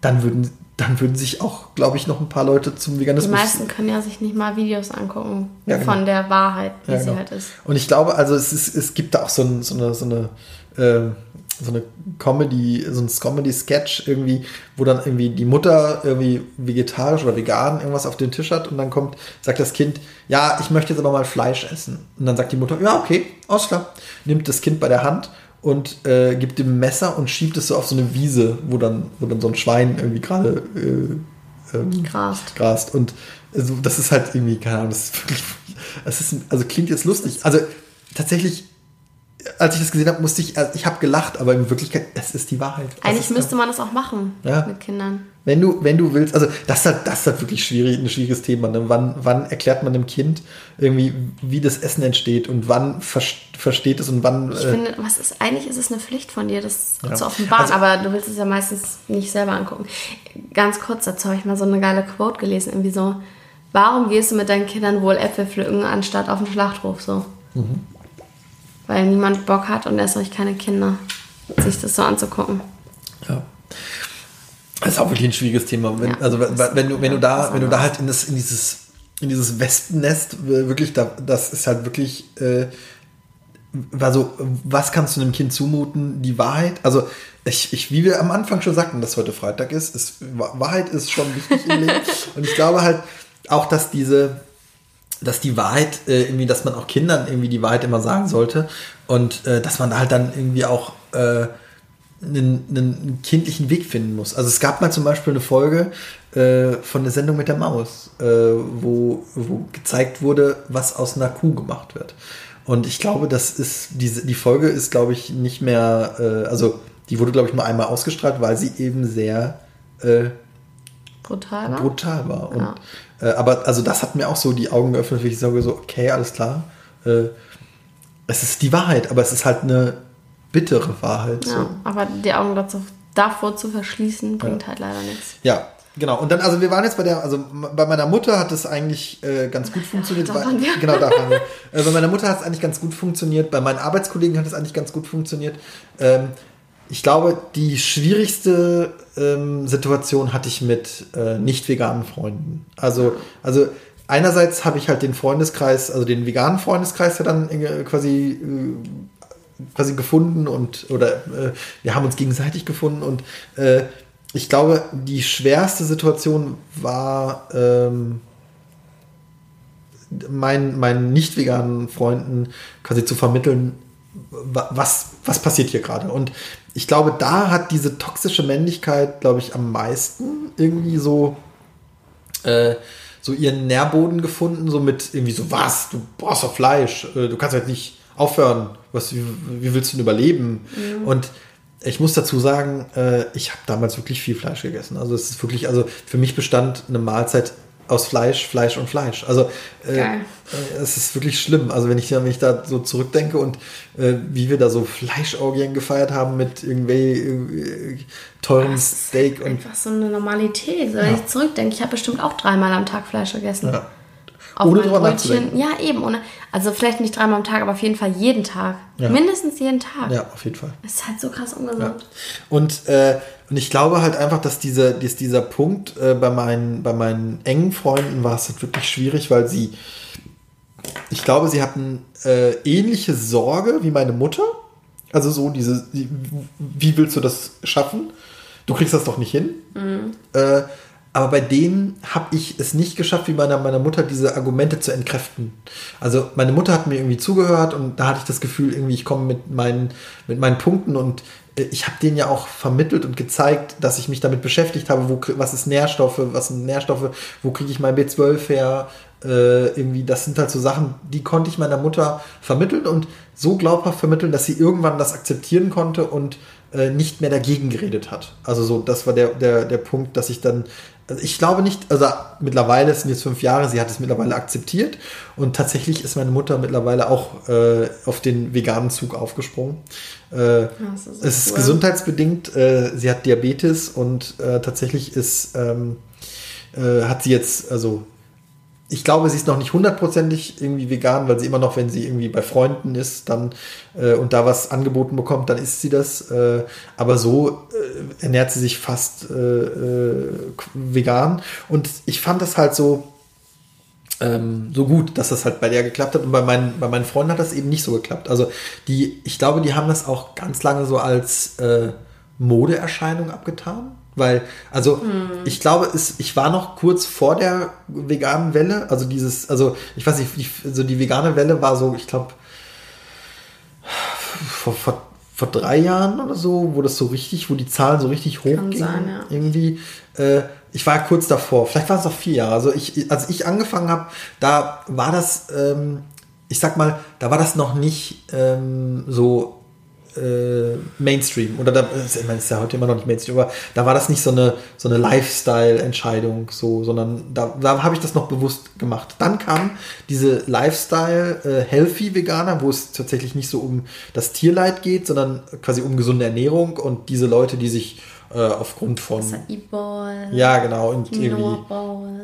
dann würden, dann würden sich auch, glaube ich, noch ein paar Leute zum Veganismus. Die meisten können ja sich nicht mal Videos angucken ja, genau. von der Wahrheit, wie ja, genau. sie halt ist. Und ich glaube, also es, ist, es gibt da auch so, ein, so eine, so eine äh, so eine Comedy, so ein Comedy-Sketch irgendwie, wo dann irgendwie die Mutter irgendwie vegetarisch oder vegan irgendwas auf den Tisch hat und dann kommt, sagt das Kind, ja, ich möchte jetzt aber mal Fleisch essen. Und dann sagt die Mutter, ja, okay, alles klar. Nimmt das Kind bei der Hand und äh, gibt dem Messer und schiebt es so auf so eine Wiese, wo dann, wo dann so ein Schwein irgendwie gerade äh, ähm, grast. grast. Und also, das ist halt irgendwie, keine Ahnung, das ist wirklich, das ist, also klingt jetzt lustig. Also tatsächlich als ich das gesehen habe, musste ich, also ich habe gelacht, aber in Wirklichkeit, es ist die Wahrheit. Das Eigentlich müsste man das auch machen ja. mit Kindern. Wenn du, wenn du willst, also das ist halt, das ist halt wirklich schwierig, ein schwieriges Thema. Ne? Wann, wann erklärt man einem Kind irgendwie, wie das Essen entsteht und wann ver versteht es und wann. Ich äh, finde, was ist, eigentlich ist es eine Pflicht von dir, das ja. zu offenbaren, also, aber du willst es ja meistens nicht selber angucken. Ganz kurz dazu habe ich mal so eine geile Quote gelesen, irgendwie so warum gehst du mit deinen Kindern wohl Äpfel pflücken, anstatt auf den Schlachthof so? Mhm. Weil niemand Bock hat und erst recht keine Kinder, sich das so anzugucken. Ja. Das ist auch wirklich ein schwieriges Thema. Wenn, ja, also wenn, wenn, du, wenn du da, wenn du da halt in, das, in dieses in dieses Wespennest wirklich da, das ist halt wirklich äh, also was kannst du einem Kind zumuten? Die Wahrheit, also ich, ich, wie wir am Anfang schon sagten, dass heute Freitag ist, ist Wahrheit ist schon wichtig im Leben und ich glaube halt auch, dass diese dass die Wahrheit äh, irgendwie, dass man auch Kindern irgendwie die Wahrheit immer sagen sollte und äh, dass man da halt dann irgendwie auch äh, einen, einen, kindlichen Weg finden muss. Also es gab mal zum Beispiel eine Folge äh, von der Sendung mit der Maus, äh, wo, wo gezeigt wurde, was aus einer Kuh gemacht wird. Und ich glaube, das ist, diese, die Folge ist, glaube ich, nicht mehr, äh, also die wurde, glaube ich, nur einmal ausgestrahlt, weil sie eben sehr brutal war. Brutal war. Und, ja. Aber also das hat mir auch so die Augen geöffnet, wie ich sage, so, okay, alles klar. es ist die Wahrheit, aber es ist halt eine bittere Wahrheit. Ja, so. aber die Augen dazu, davor zu verschließen, bringt ja. halt leider nichts. Ja, Genau, und dann, also wir waren jetzt bei der, also bei meiner Mutter hat es eigentlich äh, ganz gut funktioniert. Ja, bei, genau, da waren wir. Äh, bei meiner Mutter hat es eigentlich ganz gut funktioniert, bei meinen Arbeitskollegen hat es eigentlich ganz gut funktioniert. Ähm, ich glaube, die schwierigste ähm, Situation hatte ich mit äh, nicht veganen Freunden. Also, also einerseits habe ich halt den Freundeskreis, also den veganen Freundeskreis ja dann äh, quasi äh, quasi gefunden und oder äh, wir haben uns gegenseitig gefunden und äh, ich glaube, die schwerste Situation war ähm, meinen, meinen nicht veganen Freunden quasi zu vermitteln, was, was passiert hier gerade. Und ich glaube, da hat diese toxische Männlichkeit, glaube ich, am meisten irgendwie so, äh, so ihren Nährboden gefunden, so mit irgendwie so, was, du brauchst doch Fleisch, äh, du kannst halt nicht aufhören, was, wie, wie willst du denn überleben? Mhm. Und ich muss dazu sagen, äh, ich habe damals wirklich viel Fleisch gegessen. Also es ist wirklich, also für mich bestand eine Mahlzeit aus Fleisch, Fleisch und Fleisch. Also äh, äh, es ist wirklich schlimm. Also wenn ich, wenn ich da so zurückdenke und äh, wie wir da so Fleischorgien gefeiert haben mit irgendwie teurem Steak und einfach so eine Normalität. Wenn ja. ich zurückdenke, ich habe bestimmt auch dreimal am Tag Fleisch gegessen. Ja auf ohne drüber nachzudenken. Ja, eben. Ohne, also vielleicht nicht dreimal am Tag, aber auf jeden Fall jeden Tag. Ja. Mindestens jeden Tag. Ja, auf jeden Fall. Das ist halt so krass ungesund. Und, äh, und ich glaube halt einfach, dass diese, dass dieser Punkt äh, bei, meinen, bei meinen engen Freunden war es halt wirklich schwierig, weil sie, ich glaube, sie hatten äh, ähnliche Sorge wie meine Mutter. Also so diese, wie willst du das schaffen? Du kriegst das doch nicht hin. Mhm. Äh, aber bei denen habe ich es nicht geschafft, wie bei meiner, meiner Mutter, diese Argumente zu entkräften. Also meine Mutter hat mir irgendwie zugehört und da hatte ich das Gefühl, irgendwie, ich komme mit meinen, mit meinen Punkten und ich habe denen ja auch vermittelt und gezeigt, dass ich mich damit beschäftigt habe, wo, was ist Nährstoffe, was sind Nährstoffe, wo kriege ich mein B12 her, äh, irgendwie, das sind halt so Sachen, die konnte ich meiner Mutter vermitteln und so glaubhaft vermitteln, dass sie irgendwann das akzeptieren konnte und äh, nicht mehr dagegen geredet hat. Also so, das war der, der, der Punkt, dass ich dann also ich glaube nicht, also mittlerweile sind jetzt fünf Jahre, sie hat es mittlerweile akzeptiert und tatsächlich ist meine Mutter mittlerweile auch äh, auf den veganen Zug aufgesprungen. Äh, ja, ist es ist cool. gesundheitsbedingt, äh, sie hat Diabetes und äh, tatsächlich ist, ähm, äh, hat sie jetzt, also ich glaube, sie ist noch nicht hundertprozentig irgendwie vegan, weil sie immer noch, wenn sie irgendwie bei Freunden ist, dann äh, und da was angeboten bekommt, dann isst sie das. Äh, aber so äh, ernährt sie sich fast äh, äh, vegan. Und ich fand das halt so ähm, so gut, dass das halt bei der geklappt hat. Und bei meinen, bei meinen Freunden hat das eben nicht so geklappt. Also die, ich glaube, die haben das auch ganz lange so als äh, Modeerscheinung abgetan. Weil, also hm. ich glaube, es, ich war noch kurz vor der veganen Welle. Also dieses, also ich weiß nicht, so die vegane Welle war so, ich glaube, vor, vor, vor drei Jahren oder so, wo das so richtig, wo die Zahlen so richtig hoch gingen. Ja. Irgendwie. Äh, ich war kurz davor, vielleicht waren es auch vier Jahre. Also ich, als ich angefangen habe, da war das, ähm, ich sag mal, da war das noch nicht ähm, so äh, Mainstream. Oder da, ich meine, ist ja heute immer noch nicht Mainstream, aber da war das nicht so eine, so eine Lifestyle-Entscheidung, so, sondern da, da habe ich das noch bewusst gemacht. Dann kam diese Lifestyle-Healthy-Veganer, äh, wo es tatsächlich nicht so um das Tierleid geht, sondern quasi um gesunde Ernährung und diese Leute, die sich äh, aufgrund von. Ja, genau. Und irgendwie,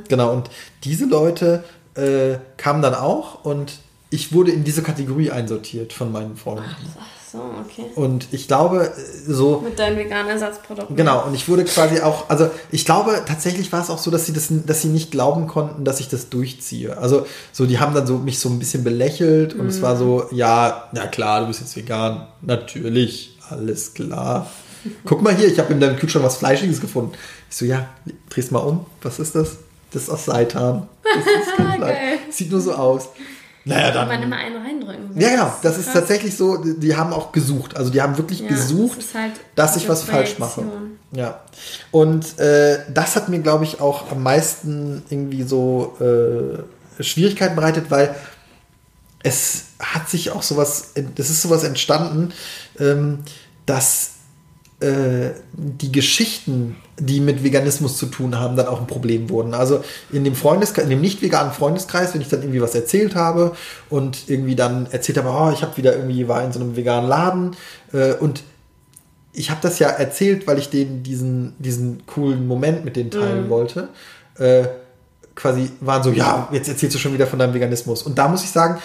genau, und diese Leute äh, kamen dann auch und ich wurde in diese Kategorie einsortiert von meinen Freunden. Ach, so, okay. Und ich glaube, so. Mit deinen veganen Ersatzprodukten. Genau, und ich wurde quasi auch, also ich glaube, tatsächlich war es auch so, dass sie das, dass sie nicht glauben konnten, dass ich das durchziehe. Also, so, die haben dann so mich so ein bisschen belächelt und mm. es war so, ja, na klar, du bist jetzt vegan. Natürlich, alles klar. Guck mal hier, ich habe in deinem Kühlschrank was Fleischiges gefunden. Ich so, ja, dreh's mal um. Was ist das? Das ist aus Seitan. Das ist kein Fleisch. Sieht nur so aus. Naja, dann. Man immer einen reindrücken. Ja, genau. Das ist tatsächlich so. Die haben auch gesucht. Also die haben wirklich ja, gesucht, das halt dass ich was falsch mache. Ja. Und äh, das hat mir, glaube ich, auch am meisten irgendwie so äh, Schwierigkeiten bereitet, weil es hat sich auch sowas, es ist sowas entstanden, ähm, dass äh, die Geschichten, die mit Veganismus zu tun haben, dann auch ein Problem wurden. Also in dem Freundeskreis, in dem nicht veganen Freundeskreis, wenn ich dann irgendwie was erzählt habe und irgendwie dann erzählt habe, oh, ich habe wieder irgendwie war in so einem veganen Laden äh, und ich habe das ja erzählt, weil ich denen diesen, diesen coolen Moment mit denen teilen mhm. wollte. Äh, quasi waren so, ja, jetzt erzählst du schon wieder von deinem Veganismus. Und da muss ich sagen,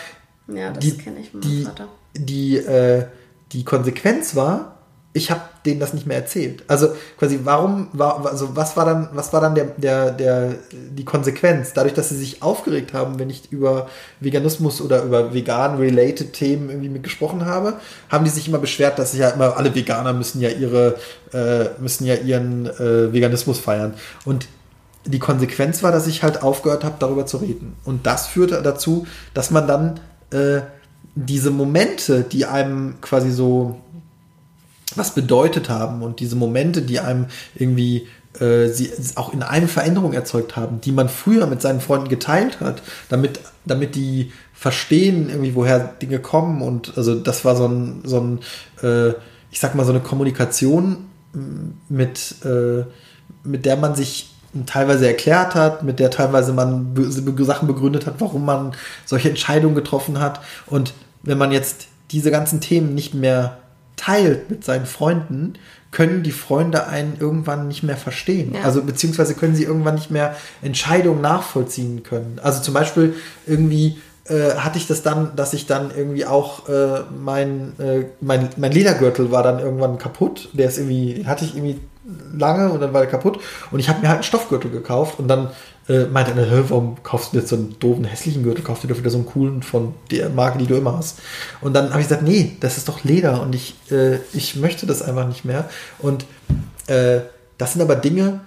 ja, die, die, die, äh, die Konsequenz war, ich habe denen das nicht mehr erzählt. Also quasi, warum war, also was war dann, was war dann der, der, der, die Konsequenz? Dadurch, dass sie sich aufgeregt haben, wenn ich über Veganismus oder über vegan-related Themen irgendwie mit gesprochen habe, haben die sich immer beschwert, dass ja immer alle Veganer müssen ja ihre, äh, müssen ja ihren äh, Veganismus feiern. Und die Konsequenz war, dass ich halt aufgehört habe, darüber zu reden. Und das führte dazu, dass man dann äh, diese Momente, die einem quasi so was bedeutet haben und diese Momente, die einem irgendwie äh, sie auch in einem Veränderung erzeugt haben, die man früher mit seinen Freunden geteilt hat, damit, damit die verstehen, irgendwie, woher Dinge kommen. Und also das war so ein, so ein äh, ich sag mal, so eine Kommunikation mit, äh, mit der man sich teilweise erklärt hat, mit der teilweise man Sachen begründet hat, warum man solche Entscheidungen getroffen hat. Und wenn man jetzt diese ganzen Themen nicht mehr teilt mit seinen Freunden, können die Freunde einen irgendwann nicht mehr verstehen. Ja. Also beziehungsweise können sie irgendwann nicht mehr Entscheidungen nachvollziehen können. Also zum Beispiel irgendwie äh, hatte ich das dann, dass ich dann irgendwie auch äh, mein, äh, mein, mein Ledergürtel war dann irgendwann kaputt. Der ist irgendwie, hatte ich irgendwie lange und dann war der kaputt. Und ich habe mir halt einen Stoffgürtel gekauft und dann äh, meinte er, warum kaufst du jetzt so einen doofen, hässlichen Gürtel? Kaufst du dir wieder so einen coolen von der Marke, die du immer hast? Und dann habe ich gesagt, nee, das ist doch Leder und ich, äh, ich möchte das einfach nicht mehr. Und äh, das sind aber Dinge,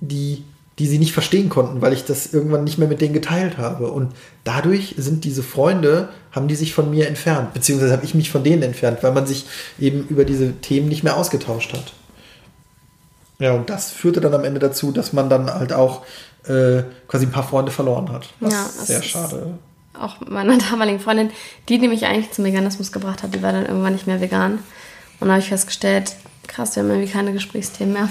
die, die sie nicht verstehen konnten, weil ich das irgendwann nicht mehr mit denen geteilt habe. Und dadurch sind diese Freunde, haben die sich von mir entfernt, beziehungsweise habe ich mich von denen entfernt, weil man sich eben über diese Themen nicht mehr ausgetauscht hat. Ja, und das führte dann am Ende dazu, dass man dann halt auch äh, quasi ein paar Freunde verloren hat. Was ja, sehr schade. Auch meiner damaligen Freundin, die, die mich eigentlich zum Veganismus gebracht hat, die war dann irgendwann nicht mehr vegan. Und da habe ich festgestellt, krass, wir haben irgendwie keine Gesprächsthemen mehr.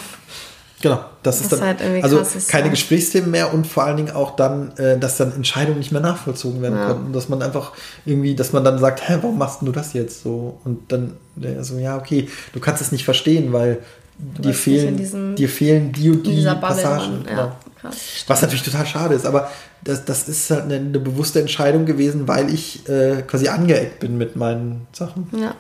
Genau, das, das ist dann halt also ist, keine ja. Gesprächsthemen mehr und vor allen Dingen auch dann, äh, dass dann Entscheidungen nicht mehr nachvollzogen werden ja. konnten, dass man einfach irgendwie, dass man dann sagt, hä, warum machst du das jetzt so? Und dann äh, so, ja, okay, du kannst es nicht verstehen, weil dir fehlen, diesem, dir fehlen die und die Passagen. Ja, genau. Was natürlich total schade ist, aber das, das ist halt eine, eine bewusste Entscheidung gewesen, weil ich äh, quasi angeeckt bin mit meinen Sachen. Ja.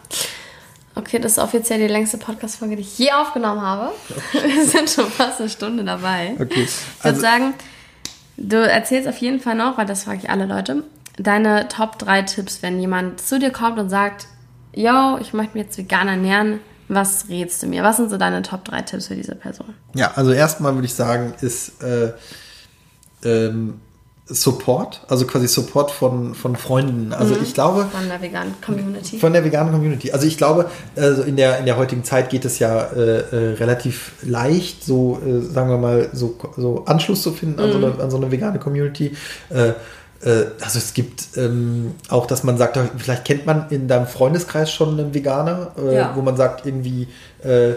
Okay, das ist offiziell die längste Podcast-Folge, die ich je aufgenommen habe. Wir sind schon fast eine Stunde dabei. Okay. Ich würde also, sagen, du erzählst auf jeden Fall noch, weil das frage ich alle Leute, deine Top 3 Tipps, wenn jemand zu dir kommt und sagt, yo, ich möchte mich jetzt vegan ernähren, was rätst du mir? Was sind so deine Top 3 Tipps für diese Person? Ja, also erstmal würde ich sagen, ist äh, ähm, Support, also quasi Support von, von Freunden. Also mhm. ich glaube. Von der veganen Community. Von der veganen Community. Also ich glaube, also in, der, in der heutigen Zeit geht es ja äh, äh, relativ leicht, so, äh, sagen wir mal, so, so Anschluss zu finden mhm. an, so eine, an so eine vegane Community. Äh, also es gibt ähm, auch, dass man sagt, vielleicht kennt man in deinem Freundeskreis schon einen Veganer, äh, ja. wo man sagt, irgendwie, äh,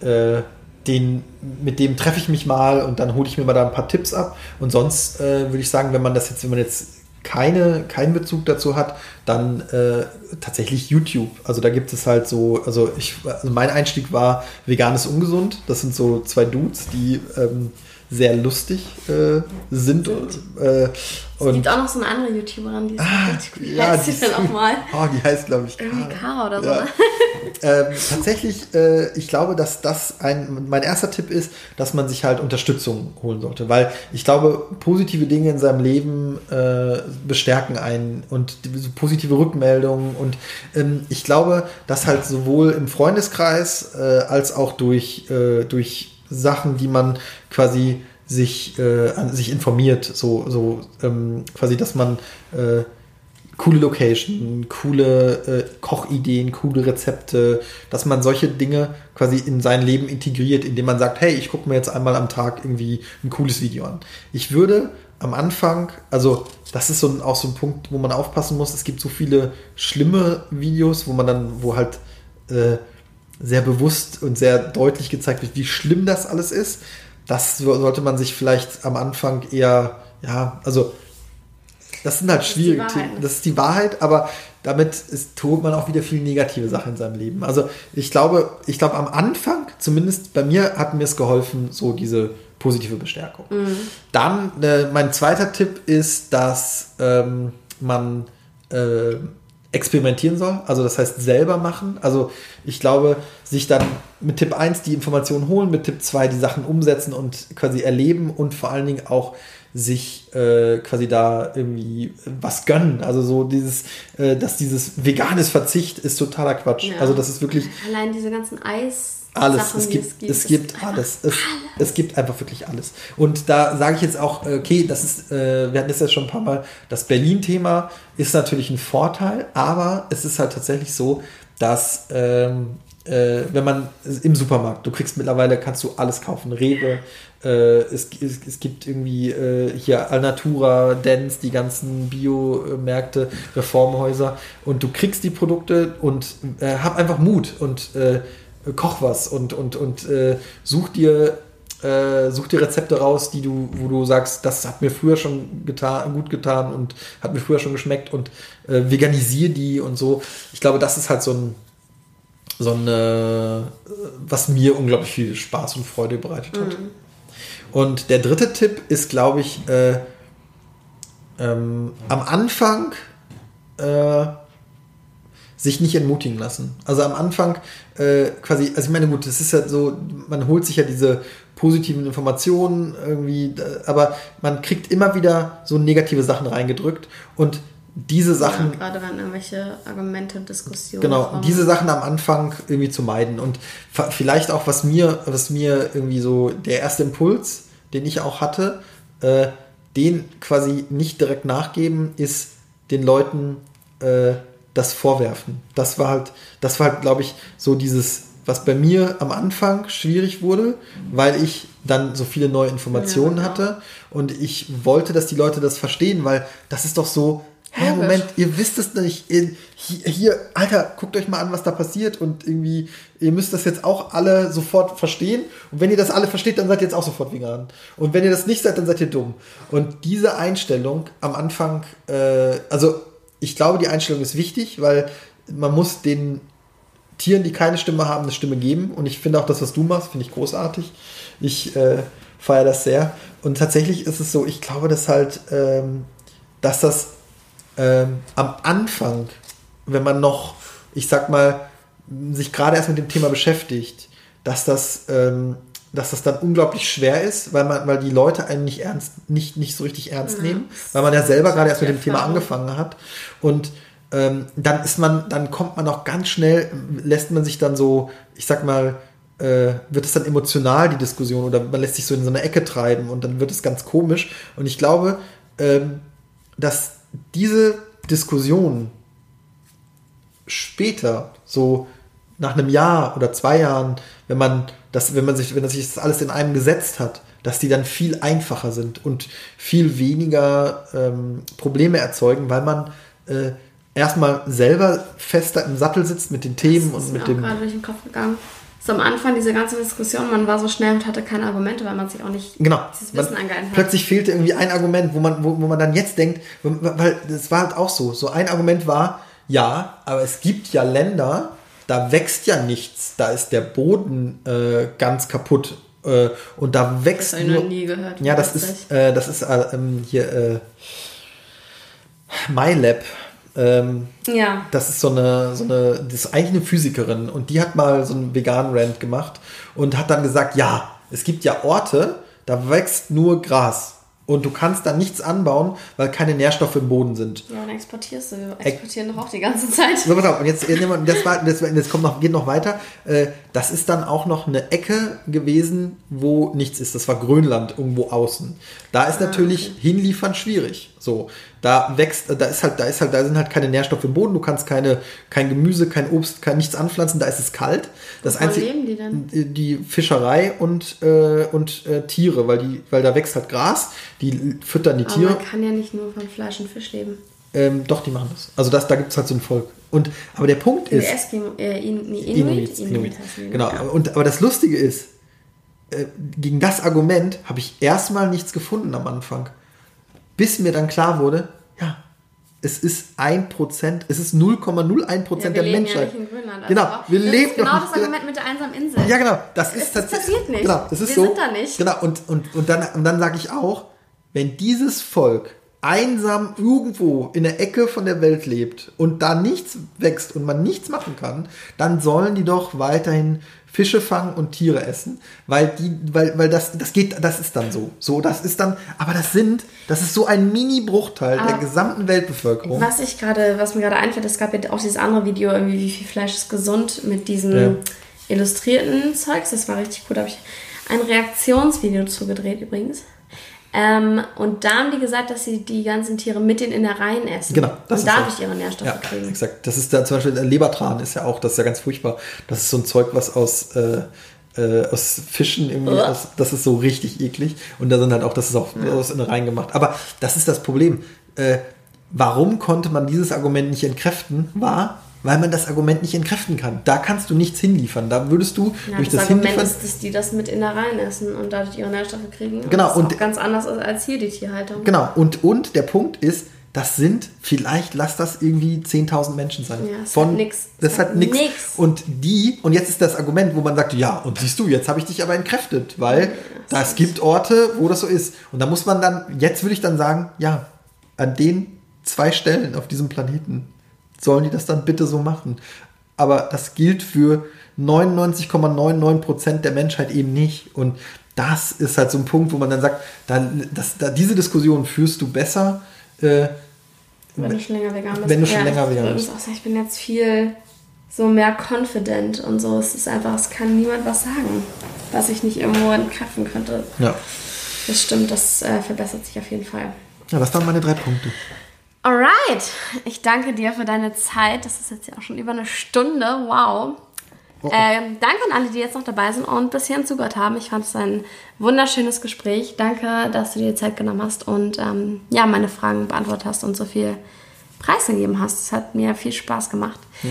äh, den, mit dem treffe ich mich mal und dann hole ich mir mal da ein paar Tipps ab. Und sonst äh, würde ich sagen, wenn man das jetzt, wenn man jetzt keine, keinen Bezug dazu hat, dann äh, tatsächlich YouTube. Also da gibt es halt so, also ich, also mein Einstieg war veganes ungesund. Das sind so zwei Dudes, die ähm, sehr lustig äh, sind. Äh, es gibt auch noch so eine andere YouTuberin, die ist ah, richtig gut. Ja, heißt die denn auch mal? Oh, die heißt, glaube ich, Irgendwie K oder so. Ja. ähm, tatsächlich, äh, ich glaube, dass das ein, mein erster Tipp ist, dass man sich halt Unterstützung holen sollte, weil ich glaube, positive Dinge in seinem Leben äh, bestärken einen und positive Rückmeldungen und ähm, ich glaube, dass halt sowohl im Freundeskreis äh, als auch durch, äh, durch Sachen, die man quasi sich, äh, sich informiert, so, so ähm, quasi, dass man äh, coole Location, coole äh, Kochideen, coole Rezepte, dass man solche Dinge quasi in sein Leben integriert, indem man sagt, hey, ich gucke mir jetzt einmal am Tag irgendwie ein cooles Video an. Ich würde am Anfang, also das ist so ein, auch so ein Punkt, wo man aufpassen muss. Es gibt so viele schlimme Videos, wo man dann, wo halt äh, sehr bewusst und sehr deutlich gezeigt wird, wie schlimm das alles ist. Das sollte man sich vielleicht am Anfang eher, ja, also das sind halt schwierige Themen. Ne? Das ist die Wahrheit, aber damit ist, tut man auch wieder viele negative Sachen in seinem Leben. Also ich glaube, ich glaube am Anfang, zumindest bei mir, hat mir es geholfen, so diese positive Bestärkung. Mhm. Dann, äh, mein zweiter Tipp ist, dass ähm, man äh, experimentieren soll, also das heißt selber machen. Also ich glaube, sich dann mit Tipp 1 die Informationen holen, mit Tipp 2 die Sachen umsetzen und quasi erleben und vor allen Dingen auch sich äh, quasi da irgendwie was gönnen. Also so dieses, äh, dass dieses veganes Verzicht ist totaler Quatsch. Ja. Also das ist wirklich. Allein diese ganzen Eis. Alles, Sachen, es gibt, es gibt, es gibt alles. Es, alles. es gibt einfach wirklich alles. Und da sage ich jetzt auch, okay, das ist, äh, wir hatten das ja schon ein paar Mal, das Berlin-Thema ist natürlich ein Vorteil, aber es ist halt tatsächlich so, dass ähm, äh, wenn man im Supermarkt, du kriegst mittlerweile, kannst du alles kaufen, Rewe, äh, es, es, es, gibt irgendwie äh, hier Alnatura, Dance, die ganzen Biomärkte, Reformhäuser und du kriegst die Produkte und äh, hab einfach Mut und äh, koch was und, und, und äh, such dir äh, such dir Rezepte raus, die du, wo du sagst, das hat mir früher schon getan, gut getan und hat mir früher schon geschmeckt und äh, veganisier die und so. Ich glaube, das ist halt so ein, so ein, äh, was mir unglaublich viel Spaß und Freude bereitet hat. Mhm. Und der dritte Tipp ist, glaube ich, äh, ähm, am Anfang äh, sich nicht entmutigen lassen. Also am Anfang äh, quasi, also ich meine, gut, das ist ja so, man holt sich ja diese positiven Informationen irgendwie, aber man kriegt immer wieder so negative Sachen reingedrückt und diese Sachen. Ja, gerade wenn irgendwelche Argumente und Diskussionen. Genau, kommen. diese Sachen am Anfang irgendwie zu meiden. Und vielleicht auch, was mir, was mir irgendwie so der erste Impuls, den ich auch hatte, äh, den quasi nicht direkt nachgeben, ist den Leuten äh, das vorwerfen. Das war halt, das war halt, glaube ich, so dieses, was bei mir am Anfang schwierig wurde, weil ich dann so viele neue Informationen ja, genau. hatte und ich wollte, dass die Leute das verstehen, weil das ist doch so, hä. Moment, ihr wisst es nicht. Hier, hier, Alter, guckt euch mal an, was da passiert und irgendwie, ihr müsst das jetzt auch alle sofort verstehen. Und wenn ihr das alle versteht, dann seid ihr jetzt auch sofort vegan. Und wenn ihr das nicht seid, dann seid ihr dumm. Und diese Einstellung am Anfang, äh, also ich glaube, die Einstellung ist wichtig, weil man muss den Tieren, die keine Stimme haben, eine Stimme geben. Und ich finde auch das, was du machst, finde ich großartig. Ich äh, feiere das sehr. Und tatsächlich ist es so, ich glaube, dass halt, ähm, dass das ähm, am Anfang, wenn man noch, ich sag mal, sich gerade erst mit dem Thema beschäftigt, dass das, ähm, dass das dann unglaublich schwer ist, weil man, weil die Leute einen nicht ernst, nicht, nicht so richtig ernst mhm. nehmen, weil man ja selber gerade erst mit dem Thema angefangen hat. Und ähm, dann ist man, dann kommt man auch ganz schnell, lässt man sich dann so, ich sag mal, äh, wird es dann emotional, die Diskussion, oder man lässt sich so in so eine Ecke treiben und dann wird es ganz komisch. Und ich glaube, ähm, dass diese Diskussion später, so nach einem Jahr oder zwei Jahren, wenn man das, wenn man sich, wenn sich das alles in einem gesetzt hat, dass die dann viel einfacher sind und viel weniger ähm, Probleme erzeugen, weil man äh, erstmal selber fester im Sattel sitzt mit den Themen das und mit dem. gerade durch den Kopf gegangen. so am Anfang diese ganze Diskussion, man war so schnell und hatte keine Argumente, weil man sich auch nicht genau. dieses Wissen angeeignet hat. Plötzlich fehlte irgendwie ein Argument, wo man, wo, wo man dann jetzt denkt, weil das war halt auch so. So ein Argument war, ja, aber es gibt ja Länder, da wächst ja nichts, da ist der Boden äh, ganz kaputt äh, und da wächst das nur. Ich noch nie gehört. Ja, das ist, äh, das ist äh, ähm, hier äh, MyLab. Ähm, ja. Das ist so eine, so eine, das ist eigentlich eine Physikerin und die hat mal so einen veganen Rant gemacht und hat dann gesagt, ja, es gibt ja Orte, da wächst nur Gras. Und du kannst da nichts anbauen, weil keine Nährstoffe im Boden sind. Ja, und exportierst du. Wir exportieren doch auch die ganze Zeit. So, pass auf, und jetzt, das, war, das, das kommt noch, geht noch weiter. Äh, das ist dann auch noch eine Ecke gewesen, wo nichts ist. Das war Grönland irgendwo außen. Da ist ah, natürlich okay. hinliefern schwierig. So, da wächst, da ist halt, da ist halt, da sind halt keine Nährstoffe im Boden. Du kannst keine, kein Gemüse, kein Obst, kein nichts anpflanzen. Da ist es kalt. Das einzige, leben die denn? Die Fischerei und äh, und äh, Tiere, weil die, weil da wächst halt Gras. Die füttern die Aber Tiere. man kann ja nicht nur von Fleisch und Fisch leben. Ähm, doch, die machen das. Also das, da gibt es halt so ein Volk. Und, aber der Punkt ist. Eskimo, äh, Inuit, Inuit, Inuit, Inuit. Genau. Und, aber das Lustige ist, äh, gegen das Argument habe ich erstmal nichts gefunden am Anfang. Bis mir dann klar wurde, ja, es ist ein Prozent, es ist 0,01 Prozent ja, der Menschheit. Ja nicht in Grönland. Also genau, wir das leben ist genau das Argument mit der einsamen Insel. Ja, genau. Das, ist das passiert nicht. Genau, das ist wir so. sind da nicht. Genau, und, und, und dann, und dann sage ich auch, wenn dieses Volk einsam irgendwo in der Ecke von der Welt lebt und da nichts wächst und man nichts machen kann, dann sollen die doch weiterhin Fische fangen und Tiere essen, weil die, weil, weil das, das geht, das ist dann so. So, das ist dann, aber das sind, das ist so ein Mini-Bruchteil der gesamten Weltbevölkerung. Was ich gerade, was mir gerade einfällt, es gab ja auch dieses andere Video, irgendwie, wie viel Fleisch ist gesund mit diesen ja. illustrierten Zeugs, das war richtig gut, da habe ich ein Reaktionsvideo zugedreht übrigens. Ähm, und da haben die gesagt, dass sie die ganzen Tiere mit den Innereien essen. Genau. Das und dadurch ihre Nährstoffe ja, kriegen. Exakt. Das ist da zum Beispiel Lebertran ist ja auch, das ist ja ganz furchtbar. Das ist so ein Zeug, was aus, äh, äh, aus Fischen irgendwie, aus, das ist so richtig eklig. Und da sind halt auch, das ist auch ja. aus Innereien gemacht. Aber das ist das Problem. Äh, warum konnte man dieses Argument nicht entkräften? War, weil man das Argument nicht entkräften kann. Da kannst du nichts hinliefern. Da würdest du ja, durch das, das Argument Hinliefern ist, dass die das mit Innereien essen und dadurch ihre Nährstoffe kriegen. Genau. Und, und ganz anders als hier die Tierhaltung. Genau. Und, und der Punkt ist, das sind, vielleicht lass das irgendwie 10.000 Menschen sein. Ja, das Von, hat nix. Das, hat nix. Und die, und jetzt ist das Argument, wo man sagt, ja, und siehst du, jetzt habe ich dich aber entkräftet, weil ja, es gibt Orte, wo das so ist. Und da muss man dann, jetzt würde ich dann sagen, ja, an den zwei Stellen auf diesem Planeten sollen die das dann bitte so machen. Aber das gilt für 99,99% der Menschheit eben nicht. Und das ist halt so ein Punkt, wo man dann sagt, dann, das, da, diese Diskussion führst du besser. Äh, wenn du schon länger vegan bist. Wenn du schon ja, länger vegan bist. Ich, ich bin jetzt viel so mehr confident und so. Es ist einfach, es kann niemand was sagen, was ich nicht irgendwo entkräften könnte. Ja. Das stimmt, das äh, verbessert sich auf jeden Fall. Ja, das waren meine drei Punkte. Alright, ich danke dir für deine Zeit. Das ist jetzt ja auch schon über eine Stunde. Wow. Oh. Ähm, danke an alle, die jetzt noch dabei sind und bis hierhin zugehört haben. Ich fand es ein wunderschönes Gespräch. Danke, dass du dir die Zeit genommen hast und ähm, ja, meine Fragen beantwortet hast und so viel preisgegeben hast. Es hat mir viel Spaß gemacht. Ja.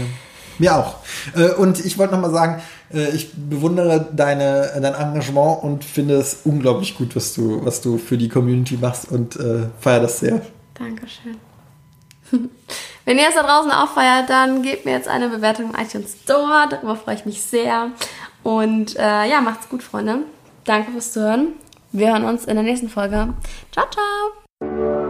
Mir auch. Äh, und ich wollte nochmal sagen, äh, ich bewundere deine, dein Engagement und finde es unglaublich gut, was du, was du für die Community machst und äh, feiere das sehr. Dankeschön. Wenn ihr es da draußen auch feiert, dann gebt mir jetzt eine Bewertung im iTunes Store. Darüber freue ich mich sehr. Und äh, ja, macht's gut, Freunde. Danke fürs Zuhören. Wir hören uns in der nächsten Folge. Ciao, ciao.